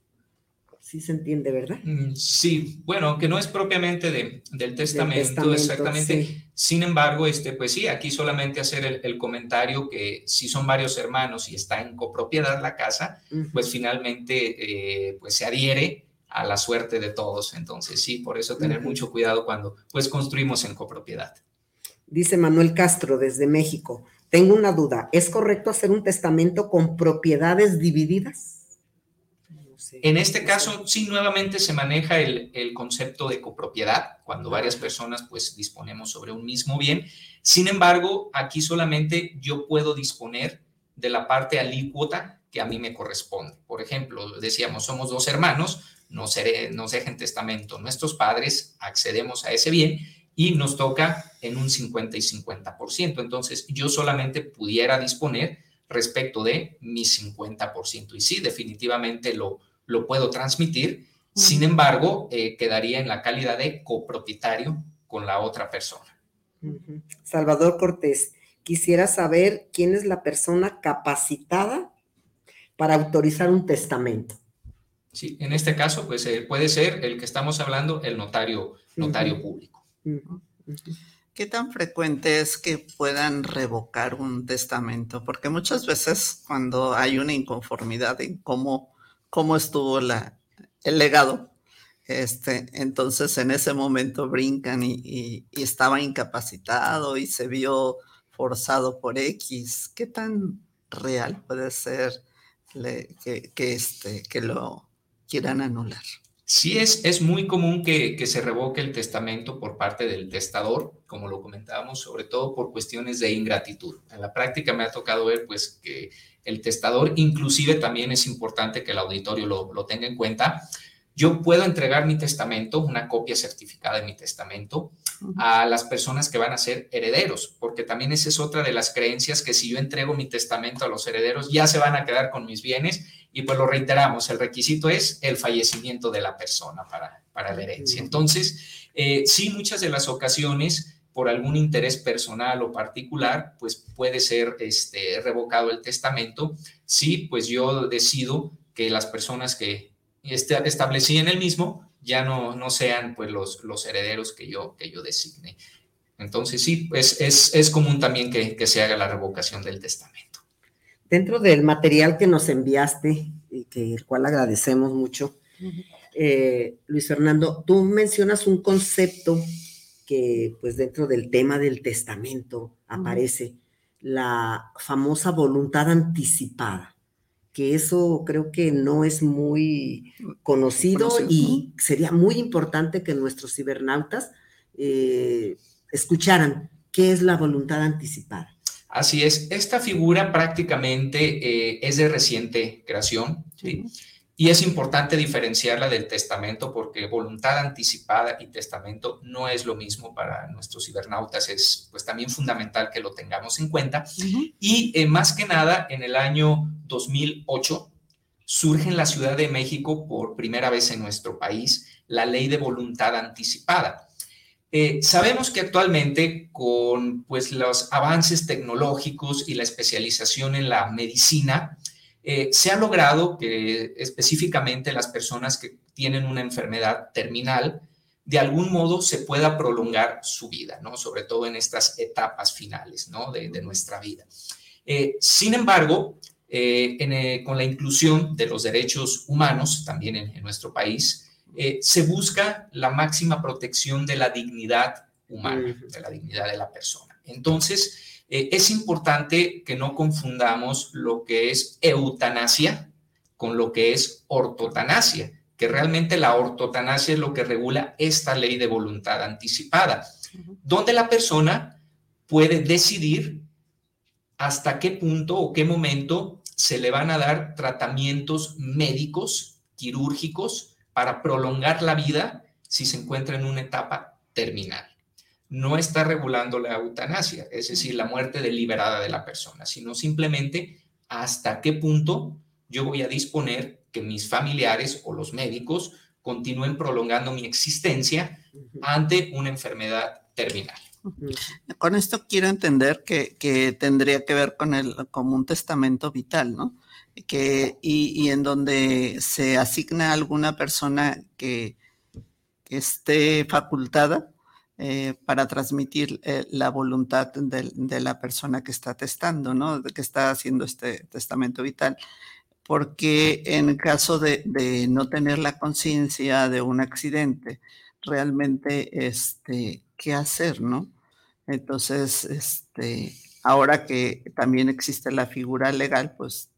Sí se entiende, ¿verdad? Mm, sí, bueno, que no es propiamente de, del, testamento, exactamente. Sin embargo, este, pues sí, aquí solamente hacer el, comentario que si son varios hermanos y está en copropiedad la casa, pues finalmente eh, pues se adhiere a la suerte de todos. Entonces, sí, por eso tener mucho cuidado cuando pues construimos en copropiedad. Dice Manuel Castro desde México. Tengo una duda. ¿Es correcto hacer un testamento con propiedades divididas? En este caso, sí, nuevamente se maneja el, el, concepto de copropiedad, cuando varias personas pues disponemos sobre un mismo bien. Sin embargo, aquí solamente yo puedo disponer de la parte alícuota que a mí me corresponde. Por ejemplo, decíamos, somos dos hermanos, nos, nos dejan testamento nuestros padres, accedemos a ese bien y nos toca en un 50 y 50%. Entonces, yo solamente pudiera disponer respecto de mi 50%. Y sí, definitivamente lo, lo puedo transmitir. Sin embargo, eh, quedaría en la calidad de copropietario con la otra persona. Salvador Cortés, quisiera saber quién es la persona capacitada para autorizar un testamento. Sí, en este caso, pues eh, puede ser el que estamos hablando, el notario, notario público. ¿Qué tan frecuente es que puedan revocar un testamento? Porque muchas veces cuando hay una inconformidad en cómo, cómo estuvo la, el legado, este, entonces en ese momento brincan y, y, estaba incapacitado y se vio forzado por X. ¿Qué tan real puede ser que, que, este, que lo quieran anular? Sí, es, es muy común que, que, se revoque el testamento por parte del testador, como lo comentábamos, sobre todo por cuestiones de ingratitud. En la práctica me ha tocado ver pues que el testador, inclusive también es importante que el auditorio lo, lo tenga en cuenta, yo puedo entregar mi testamento, una copia certificada de mi testamento, a las personas que van a ser herederos, porque también esa es otra de las creencias que si yo entrego mi testamento a los herederos, ya se van a quedar con mis bienes. Y pues lo reiteramos, el requisito es el fallecimiento de la persona para, para la herencia. Entonces, eh, sí, muchas de las ocasiones, por algún interés personal o particular, pues puede ser este, revocado el testamento. Sí, pues yo decido que las personas que este, establecí en el mismo ya no, no sean pues los, los herederos que yo, que yo designe. Entonces sí, pues es, es común también que, que, se haga la revocación del testamento. Dentro del material que nos enviaste, y que el cual agradecemos mucho, uh -huh. eh, Luis Fernando, tú mencionas un concepto que pues dentro del tema del testamento aparece, uh -huh. la famosa voluntad anticipada que eso creo que no es muy conocido, conocido y sería muy importante que nuestros cibernautas eh, escucharan qué es la voluntad anticipada. Así es, esta figura prácticamente eh, es de reciente creación, ¿sí? Y es importante diferenciarla del testamento porque voluntad anticipada y testamento no es lo mismo para nuestros cibernautas. Es pues también fundamental que lo tengamos en cuenta. Uh -huh. Y eh, más que nada, en el año 2008 surge en la Ciudad de México por primera vez en nuestro país la ley de voluntad anticipada. Eh, sabemos que actualmente con pues, los avances tecnológicos y la especialización en la medicina, eh, se ha logrado que específicamente las personas que tienen una enfermedad terminal, de algún modo se pueda prolongar su vida, ¿no? Sobre todo en estas etapas finales, ¿no? De, de nuestra vida. Eh, sin embargo, eh, en, con la inclusión de los derechos humanos, también en, en nuestro país, se busca la máxima protección de la dignidad humana, de la dignidad de la persona. Entonces, eh, es importante que no confundamos lo que es eutanasia con lo que es ortotanasia, que realmente la ortotanasia es lo que regula esta ley de voluntad anticipada, uh -huh. donde la persona puede decidir hasta qué punto o qué momento se le van a dar tratamientos médicos, quirúrgicos, para prolongar la vida si se encuentra en una etapa terminal no está regulando la eutanasia, es decir, la muerte deliberada de la persona, sino simplemente hasta qué punto yo voy a disponer que mis familiares o los médicos continúen prolongando mi existencia ante una enfermedad terminal. Con esto quiero entender que, que tendría que ver con el como un testamento vital, ¿no? Que, y, y en donde se asigna a alguna persona que, que esté facultada eh, para transmitir eh, la voluntad de, la persona que está testando, ¿no? Que está haciendo este testamento vital. Porque en caso de, de no tener la conciencia de un accidente, realmente, este, ¿qué hacer, no? Entonces, este, ahora que también existe la figura legal, pues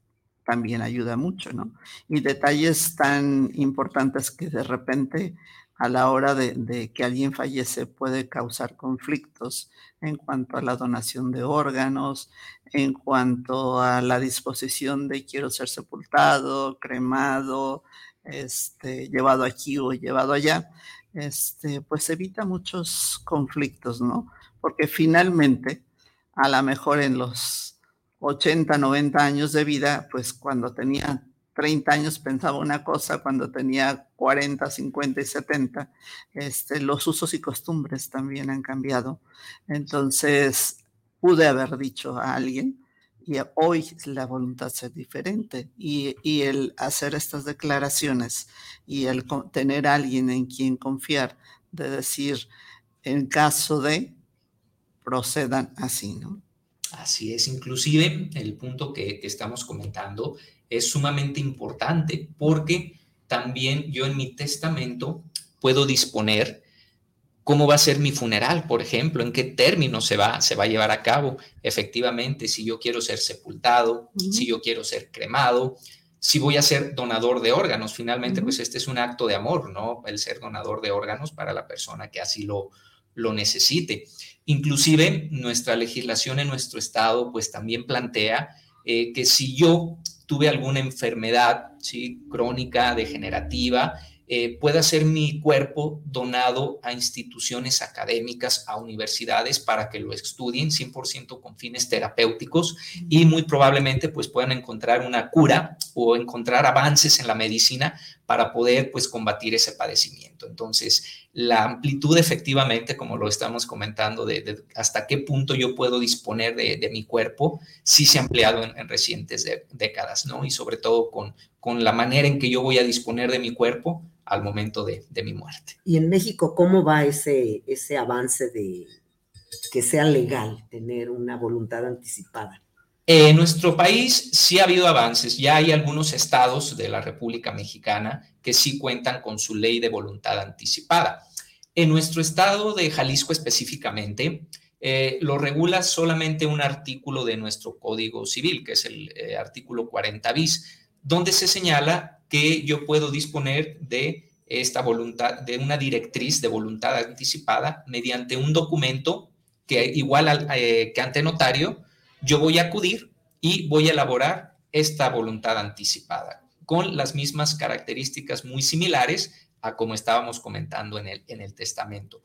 también ayuda mucho, ¿no? Y detalles tan importantes que de repente a la hora de, que alguien fallece puede causar conflictos en cuanto a la donación de órganos, en cuanto a la disposición de quiero ser sepultado, cremado, este, llevado aquí o llevado allá, este, pues evita muchos conflictos, ¿no? Porque finalmente, a lo mejor en los 80, 90 años de vida, pues cuando tenía 30 años pensaba una cosa, cuando tenía 40, 50 y 70, este, los usos y costumbres también han cambiado. Entonces, pude haber dicho a alguien, y hoy la voluntad es diferente, y, el hacer estas declaraciones y el tener a alguien en quien confiar, de decir, en caso de, procedan así, ¿no? Así es, inclusive el punto que estamos comentando es sumamente importante porque también yo en mi testamento puedo disponer cómo va a ser mi funeral, por ejemplo, en qué términos se va, se va a llevar a cabo. Efectivamente, si yo quiero ser sepultado, si yo quiero ser cremado, si voy a ser donador de órganos. Finalmente, pues este es un acto de amor, ¿no? El ser donador de órganos para la persona que así lo, lo necesite. Inclusive, nuestra legislación en nuestro estado, pues también plantea eh, que si yo tuve alguna enfermedad ¿sí? crónica, degenerativa, eh, pueda ser mi cuerpo donado a instituciones académicas, a universidades para que lo estudien 100% con fines terapéuticos y muy probablemente pues puedan encontrar una cura o encontrar avances en la medicina para poder pues combatir ese padecimiento. Entonces, la amplitud efectivamente, como lo estamos comentando, de, hasta qué punto yo puedo disponer de, mi cuerpo, sí se ha ampliado en, recientes décadas, ¿no? Y sobre todo con, con la manera en que yo voy a disponer de mi cuerpo al momento de, mi muerte. ¿Y en México cómo va ese, ese avance de que sea legal tener una voluntad anticipada? En nuestro país sí ha habido avances. Ya hay algunos estados de la República Mexicana que sí cuentan con su ley de voluntad anticipada. En nuestro estado de Jalisco específicamente, eh, lo regula solamente un artículo de nuestro Código Civil, que es el eh, artículo 40 bis, donde se señala que yo puedo disponer de esta voluntad, de una directriz de voluntad anticipada mediante un documento que igual al, eh, que ante notario, yo voy a acudir y voy a elaborar esta voluntad anticipada con las mismas características muy similares a como estábamos comentando en el, en el testamento.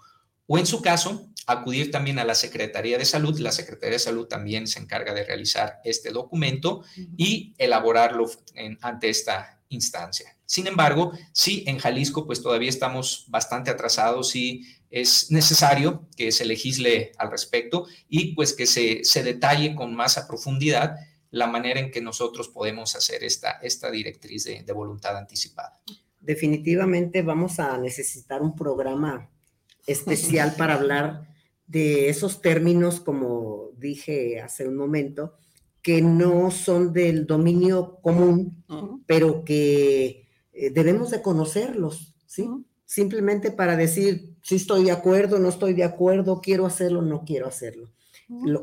O en su caso, acudir también a la Secretaría de Salud. La Secretaría de Salud también se encarga de realizar este documento y elaborarlo ante esta instancia. Sin embargo, sí, en Jalisco, pues todavía estamos bastante atrasados y es necesario que se legisle al respecto y pues que se, se detalle con más a profundidad la manera en que nosotros podemos hacer esta, esta directriz de, de voluntad anticipada. Definitivamente vamos a necesitar un programa especial para hablar de esos términos, como dije hace un momento, que no son del dominio común, pero que eh, debemos de conocerlos, ¿sí? Simplemente para decir si estoy de acuerdo, no estoy de acuerdo, quiero hacerlo, no quiero hacerlo.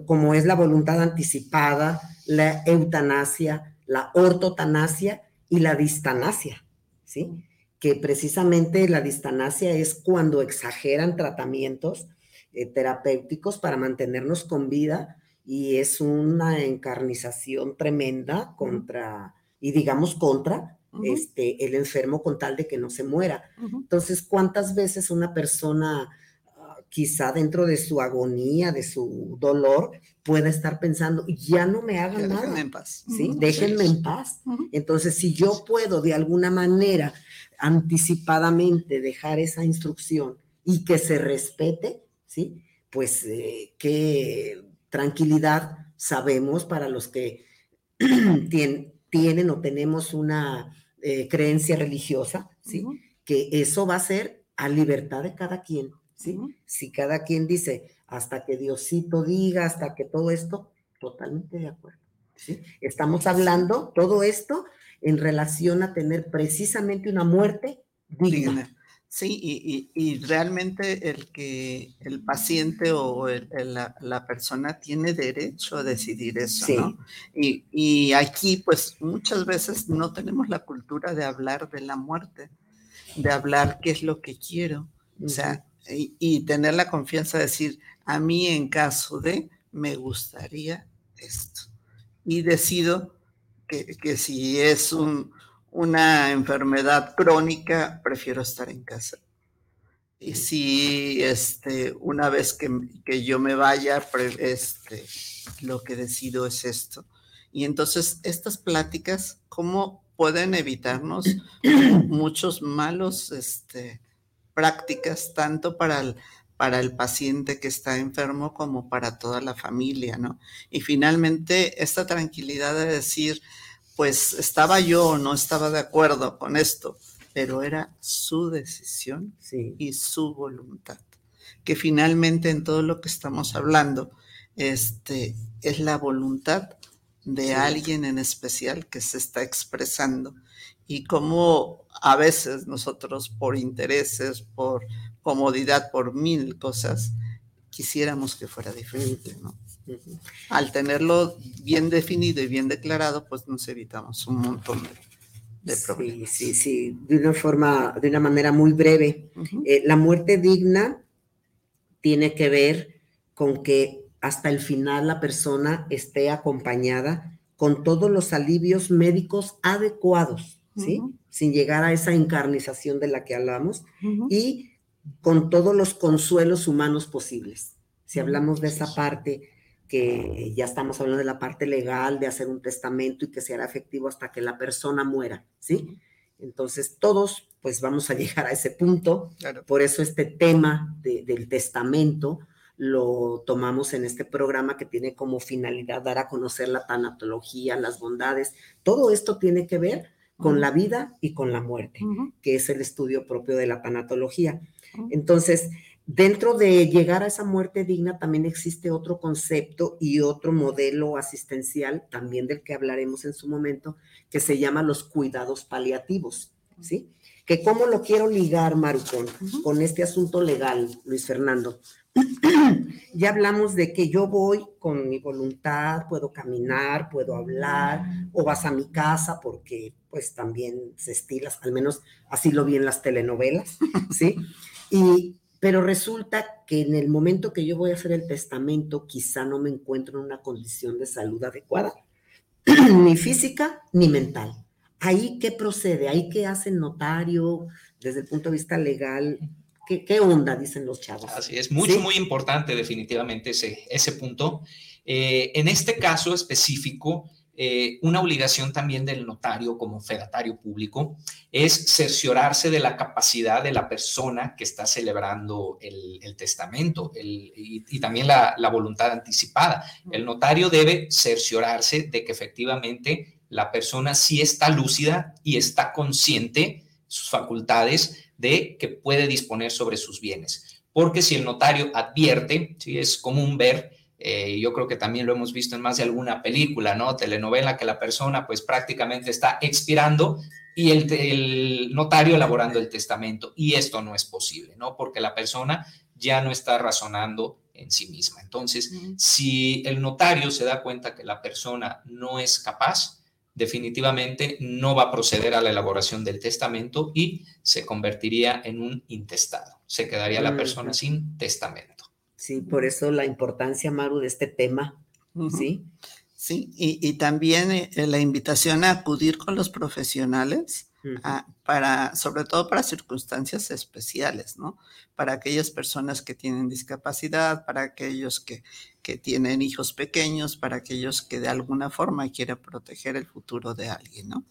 como es la voluntad anticipada, la eutanasia, la ortotanasia y la distanasia, ¿sí? Que precisamente la distanasia es cuando exageran tratamientos eh, terapéuticos para mantenernos con vida y es una encarnización tremenda contra, y digamos contra, este, el enfermo con tal de que no se muera. Entonces, ¿cuántas veces una persona, ah, quizá dentro de su agonía, de su dolor, puede estar pensando, ya no me hagan nada? Déjenme en paz. ¿sí? Déjenme en paz. Entonces, si yo puedo de alguna manera anticipadamente dejar esa instrucción y que se respete, ¿sí? Pues eh, que tranquilidad, sabemos para los que *clears throat* tienen, o tenemos una eh, creencia religiosa, ¿sí? Que eso va a ser a libertad de cada quien, ¿sí? Si cada quien dice, hasta que Diosito diga, hasta que todo esto, totalmente de acuerdo, ¿sí? Estamos hablando todo esto en relación a tener precisamente una muerte digna. Sí, y, y, realmente el que el paciente o la, la, persona tiene derecho a decidir eso, ¿no? Y, y, aquí, pues muchas veces no tenemos la cultura de hablar de la muerte, de hablar qué es lo que quiero, o sea, y, y, tener la confianza de decir, a mí en caso de, me gustaría esto. Y decido que, que si es un, una enfermedad crónica, prefiero estar en casa. Y si este, una vez que, yo me vaya, este, lo que decido es esto. Y entonces estas pláticas, ¿cómo pueden evitarnos muchos malos este, prácticas, tanto para el, para el paciente que está enfermo como para toda la familia, ¿no? Y finalmente esta tranquilidad de decir, pues estaba yo o no estaba de acuerdo con esto, pero era su decisión y su voluntad. Que finalmente en todo lo que estamos hablando, este, es la voluntad de alguien en especial que se está expresando y como a veces nosotros por intereses, por comodidad, por mil cosas, quisiéramos que fuera diferente, ¿no? Al tenerlo bien definido y bien declarado, pues nos evitamos un montón de, problemas. Sí, sí, sí, de una forma, de una manera muy breve. Eh, la muerte digna tiene que ver con que hasta el final la persona esté acompañada con todos los alivios médicos adecuados, ¿sí? Sin llegar a esa encarnización de la que hablamos y con todos los consuelos humanos posibles. Si hablamos de esa parte que ya estamos hablando de la parte legal, de hacer un testamento y que sea efectivo hasta que la persona muera, ¿sí? Entonces, todos, pues vamos a *laughs* llegar a ese punto. Por eso este tema del testamento lo tomamos en este programa que tiene como finalidad dar a conocer la tanatología, las bondades. Todo esto tiene que ver con la vida y con la muerte, que es el estudio propio de la tanatología. Entonces, Dentro de llegar a esa muerte digna también existe otro concepto y otro modelo asistencial, también del que hablaremos en su momento, que se llama los cuidados paliativos, ¿sí? Que cómo lo quiero ligar, Maru, con, este asunto legal, Luis Fernando. *clears throat* ya hablamos de que yo voy con mi voluntad, puedo caminar, puedo hablar, o vas a mi casa porque pues también se estilas, al menos así lo vi en las telenovelas, ¿sí? Y pero resulta que en el momento que yo voy a hacer el testamento, quizá no me encuentro en una condición de salud adecuada, *clears throat* ni física ni mental. Ahí qué procede, ahí qué hace el notario desde el punto de vista legal, ¿Qué, ¿Qué, onda? Dicen los chavos. Así es, mucho, muy importante definitivamente ese, ese punto. Eh, en este caso específico, eh, una obligación también del notario como fedatario público es cerciorarse de la capacidad de la persona que está celebrando el, testamento y, también la, voluntad anticipada. El notario debe cerciorarse de que efectivamente la persona sí está lúcida y está consciente sus facultades de que puede disponer sobre sus bienes. Porque si el notario advierte, si es común ver eh, yo creo que también lo hemos visto en más de alguna película, ¿no? Telenovela que la persona pues prácticamente está expirando y el, notario elaborando el testamento. Y esto no es posible, ¿no? Porque la persona ya no está razonando en sí misma. Entonces, si el notario se da cuenta que la persona no es capaz, definitivamente no va a proceder a la elaboración del testamento y se convertiría en un intestado. Se quedaría la persona sin testamento. Sí, por eso la importancia, Maru, de este tema, ¿sí? Sí, y, también eh, la invitación a acudir con los profesionales, para, sobre todo para circunstancias especiales, ¿no? Para aquellas personas que tienen discapacidad, para aquellos que, que tienen hijos pequeños, para aquellos que de alguna forma quieren proteger el futuro de alguien, ¿no?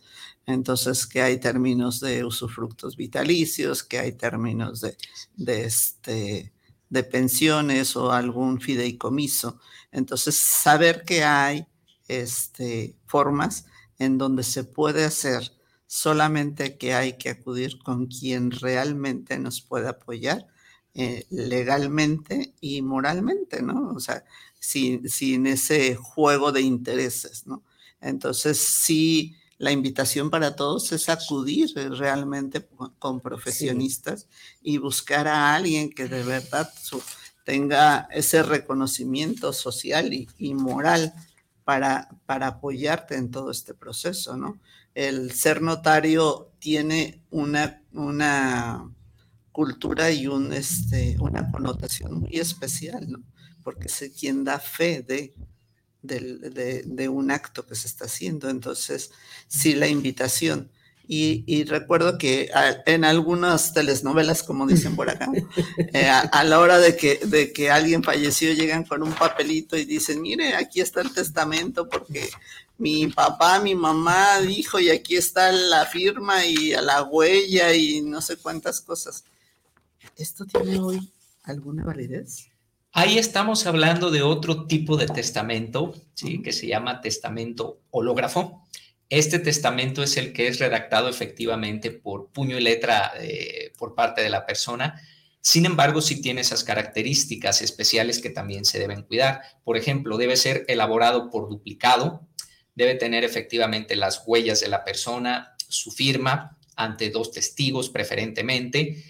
Entonces, que hay términos de usufructos vitalicios, que hay términos de, de este de pensiones o algún fideicomiso. Entonces, saber que hay este, formas en donde se puede hacer, solamente que hay que acudir con quien realmente nos puede apoyar eh, legalmente y moralmente, ¿no? O sea, sin, sin ese juego de intereses, ¿no? Entonces, sí, la invitación para todos es acudir realmente con profesionistas y buscar a alguien que de verdad tenga ese reconocimiento social y, moral para, para apoyarte en todo este proceso, ¿no? El ser notario tiene una, una cultura y un, este, una connotación muy especial, ¿no? Porque es quien da fe de, de, un acto que se está haciendo. Entonces, sí, la invitación. Y, recuerdo que en algunas telenovelas, como dicen por acá, *laughs* eh, a, la hora de que, de que alguien falleció, llegan con un papelito y dicen, mire, aquí está el testamento porque mi papá, mi mamá dijo y aquí está la firma y la huella y no sé cuántas cosas. ¿Esto tiene hoy alguna validez? Ahí estamos hablando de otro tipo de testamento, que se llama testamento hológrafo. Este testamento es el que es redactado efectivamente por puño y letra eh, por parte de la persona. Sin embargo, sí tiene esas características especiales que también se deben cuidar. Por ejemplo, debe ser elaborado por duplicado, debe tener efectivamente las huellas de la persona, su firma, ante dos testigos preferentemente.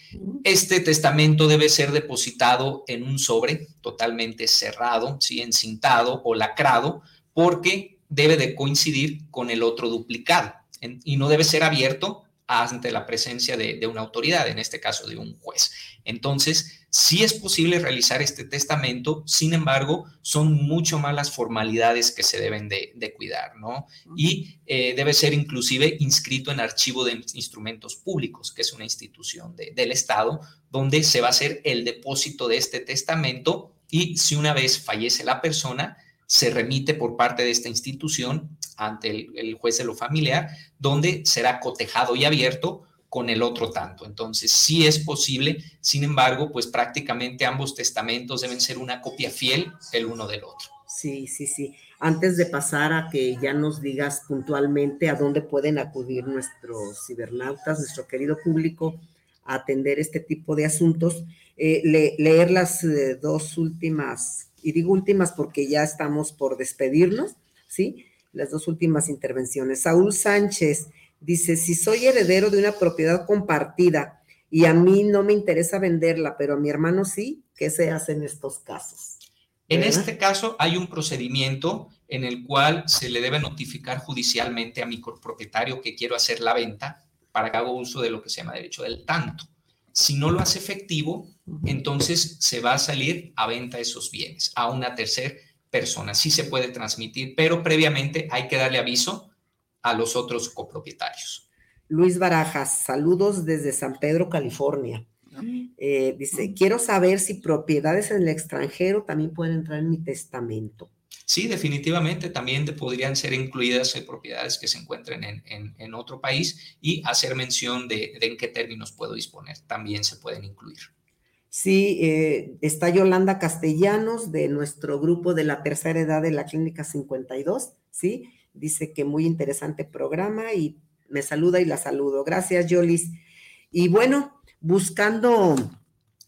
Este testamento debe ser depositado en un sobre totalmente cerrado, ¿sí? encintado o lacrado, porque debe de coincidir con el otro duplicado y no debe ser abierto ante la presencia de, una autoridad, en este caso de un juez. Entonces, sí es posible realizar este testamento, sin embargo, son mucho más las formalidades que se deben de, cuidar, ¿no? Y eh, debe ser inclusive inscrito en archivo de instrumentos públicos, que es una institución del Estado, donde se va a hacer el depósito de este testamento y si una vez fallece la persona, se remite por parte de esta institución ante el, juez de lo familiar, donde será cotejado y abierto con el otro tanto. Entonces, sí es posible, sin embargo, pues prácticamente ambos testamentos deben ser una copia fiel el uno del otro. Sí, sí, sí. Antes de pasar a que ya nos digas puntualmente a dónde pueden acudir nuestros cibernautas, nuestro querido público, a atender este tipo de asuntos, eh, leer las eh, dos últimas, y digo últimas porque ya estamos por despedirnos, ¿sí? las dos últimas intervenciones. Saúl Sánchez dice, si soy heredero de una propiedad compartida y a mí no me interesa venderla, pero a mi hermano sí, ¿qué se hace en estos casos? En este caso hay un procedimiento en el cual se le debe notificar judicialmente a mi propietario que quiero hacer la venta para que haga uso de lo que se llama derecho del tanto. Si no lo hace efectivo, entonces se va a salir a venta esos bienes a una tercera personas. Sí se puede transmitir, pero previamente hay que darle aviso a los otros copropietarios. Luis Barajas, saludos desde San Pedro, California. Eh, dice, quiero saber si propiedades en el extranjero también pueden entrar en mi testamento. Sí, definitivamente también podrían ser incluidas eh, propiedades que se encuentren en, otro país y hacer mención de en qué términos puedo disponer. También se pueden incluir. Sí, eh, está Yolanda Castellanos de nuestro grupo de la tercera edad de la Clínica 52, ¿sí? Dice que muy interesante programa y me saluda y la saludo. Gracias, Yolis. Y bueno, buscando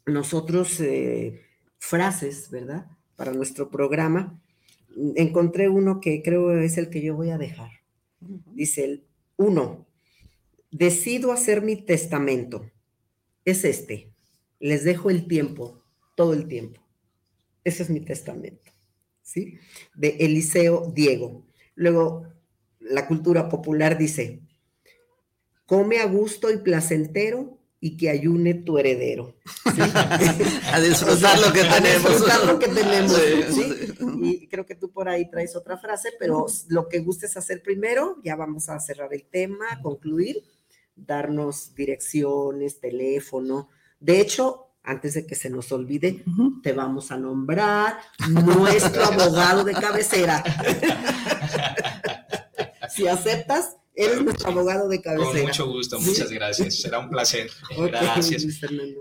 nosotros eh, frases, ¿verdad? Para nuestro programa, encontré uno que creo es el que yo voy a dejar. Dice el uno, decido hacer mi testamento. Es este les dejo el tiempo, todo el tiempo. Ese es mi testamento, ¿sí? De Eliseo Diego. Luego, la cultura popular dice, come a gusto y placentero y que ayune tu heredero. *laughs* a disfrutar lo que tenemos. A disfrutar lo que tenemos. Y creo que tú por ahí traes otra frase, pero lo que gustes hacer primero, ya vamos a cerrar el tema, concluir, darnos direcciones, teléfono, de hecho, antes de que se nos olvide, te vamos a nombrar nuestro *laughs* abogado de cabecera. *laughs* si aceptas, Eres nuestro abogado de cabecera. Con mucho gusto, muchas gracias. Será un placer. *laughs* gracias.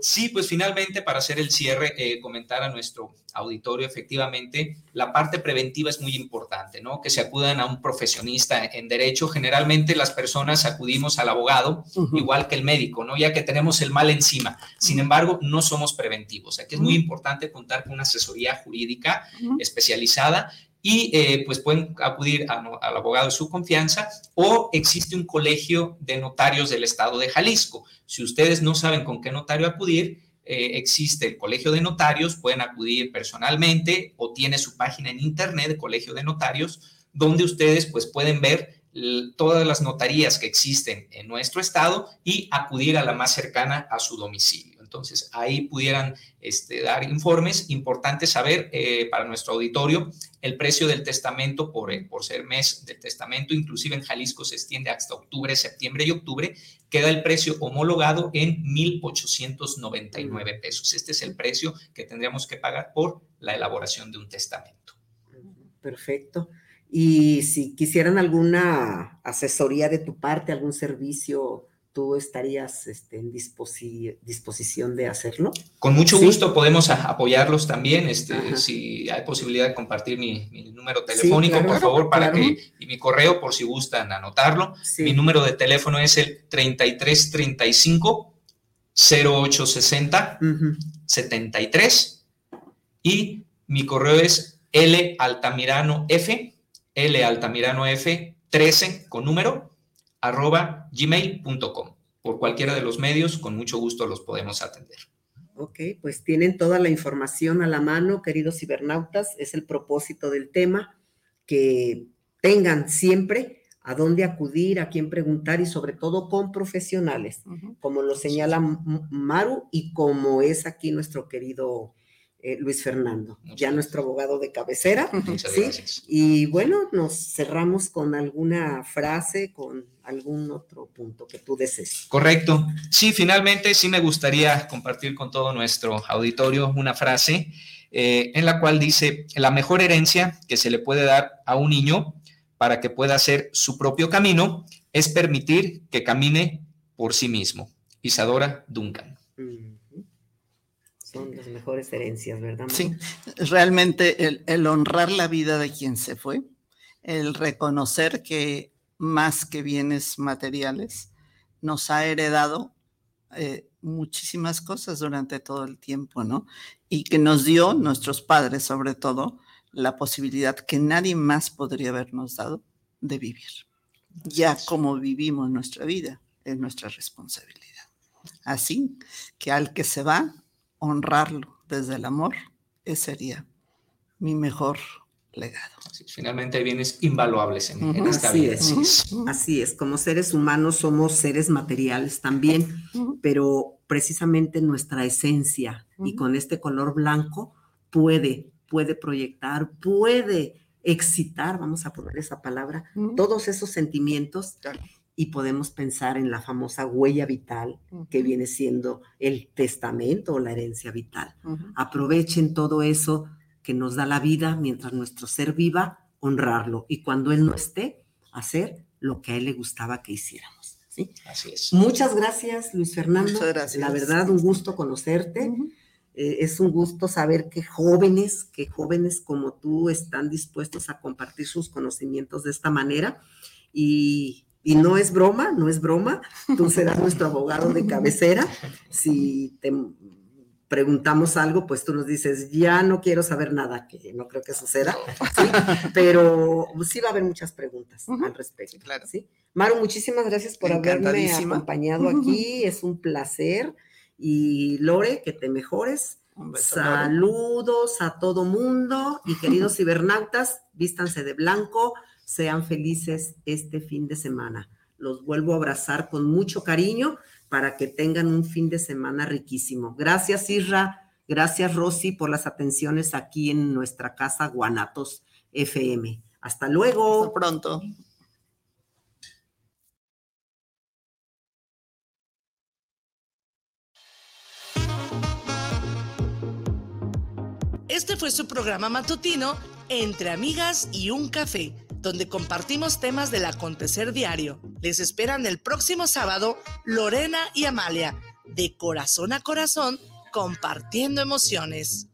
Sí, pues finalmente para hacer el cierre, eh, comentar a nuestro auditorio, efectivamente, la parte preventiva es muy importante, ¿no? Que se acudan a un profesionista en derecho. Generalmente las personas acudimos al abogado, igual que el médico, ¿no? Ya que tenemos el mal encima. Sin embargo, no somos preventivos. Aquí es muy importante contar con una asesoría jurídica especializada y eh, pues pueden acudir al abogado de su confianza o existe un colegio de notarios del estado de Jalisco. Si ustedes no saben con qué notario acudir, eh, existe el colegio de notarios, pueden acudir personalmente o tiene su página en internet, colegio de notarios, donde ustedes pues pueden ver todas las notarías que existen en nuestro estado y acudir a la más cercana a su domicilio. Entonces, ahí pudieran este, dar informes. Importante saber eh, para nuestro auditorio el precio del testamento por, eh, por ser mes del testamento, inclusive en Jalisco se extiende hasta octubre, septiembre y octubre, queda el precio homologado en 1.899 pesos. Este es el precio que tendríamos que pagar por la elaboración de un testamento. Perfecto. Y si quisieran alguna asesoría de tu parte, algún servicio ¿tú estarías este, en disposición de hacerlo? Con mucho gusto podemos apoyarlos también. Este, si hay posibilidad de compartir mi, número telefónico, por favor, para que, y mi correo, por si gustan anotarlo. Mi número de teléfono es el 3335 0860 73 y mi correo es L Altamirano F, L Altamirano F 13 con número arroba gmail.com. Por cualquiera de los medios, con mucho gusto los podemos atender. Ok, pues tienen toda la información a la mano, queridos cibernautas. Es el propósito del tema, que tengan siempre a dónde acudir, a quién preguntar y sobre todo con profesionales, como lo señala Maru y como es aquí nuestro querido eh, Luis Fernando, ya nuestro abogado de cabecera. ¿sí? Y bueno, nos cerramos con alguna frase, con algún otro punto que tú desees. Correcto. Sí, finalmente sí me gustaría compartir con todo nuestro auditorio una frase eh, en la cual dice, la mejor herencia que se le puede dar a un niño para que pueda hacer su propio camino es permitir que camine por sí mismo. Isadora Duncan. Mm son las mejores herencias, ¿verdad? Sí, realmente el, honrar la vida de quien se fue, el reconocer que más que bienes materiales, nos ha heredado eh, muchísimas cosas durante todo el tiempo, ¿no? Y que nos dio, nuestros padres sobre todo, la posibilidad que nadie más podría habernos dado de vivir. Ya como vivimos nuestra vida, es nuestra responsabilidad. Así que al que se va, honrarlo desde el amor, ese sería mi mejor legado. finalmente hay bienes invaluables en, esta vida. Así es, como seres humanos somos seres materiales también, pero precisamente nuestra esencia y con este color blanco puede, puede proyectar, puede excitar, vamos a poner esa palabra, todos esos sentimientos y podemos pensar en la famosa huella vital que viene siendo el testamento o la herencia vital. Aprovechen todo eso que nos da la vida mientras nuestro ser viva, honrarlo y cuando él no esté, hacer lo que a él le gustaba que hiciéramos. ¿sí? Así es. Muchas gracias, Luis Fernando. La verdad, un gusto conocerte. Eh, es un gusto saber que jóvenes, que jóvenes como tú están dispuestos a compartir sus conocimientos de esta manera. Y y no es broma, no es broma. Tú serás nuestro abogado de cabecera. Si te preguntamos algo, pues tú nos dices, ya no quiero saber nada, que no creo que suceda, *laughs* pero sí va a haber muchas preguntas al respecto. Claro. ¿sí? Maru, muchísimas gracias por haberme acompañado aquí, es un placer. Y Lore, que te mejores. Saludos a todo mundo y queridos *laughs* cibernautas, vístanse de blanco, sean felices este fin de semana. Los vuelvo a abrazar con mucho cariño para que tengan un fin de semana riquísimo. Gracias, Isra. Gracias, Rosy, por las atenciones aquí en nuestra casa Guanatos FM. Hasta luego. Hasta pronto. Este fue su programa matutino Entre Amigas y un Café donde compartimos temas del acontecer diario. Les esperan el próximo sábado Lorena y Amalia, de corazón a corazón, compartiendo emociones.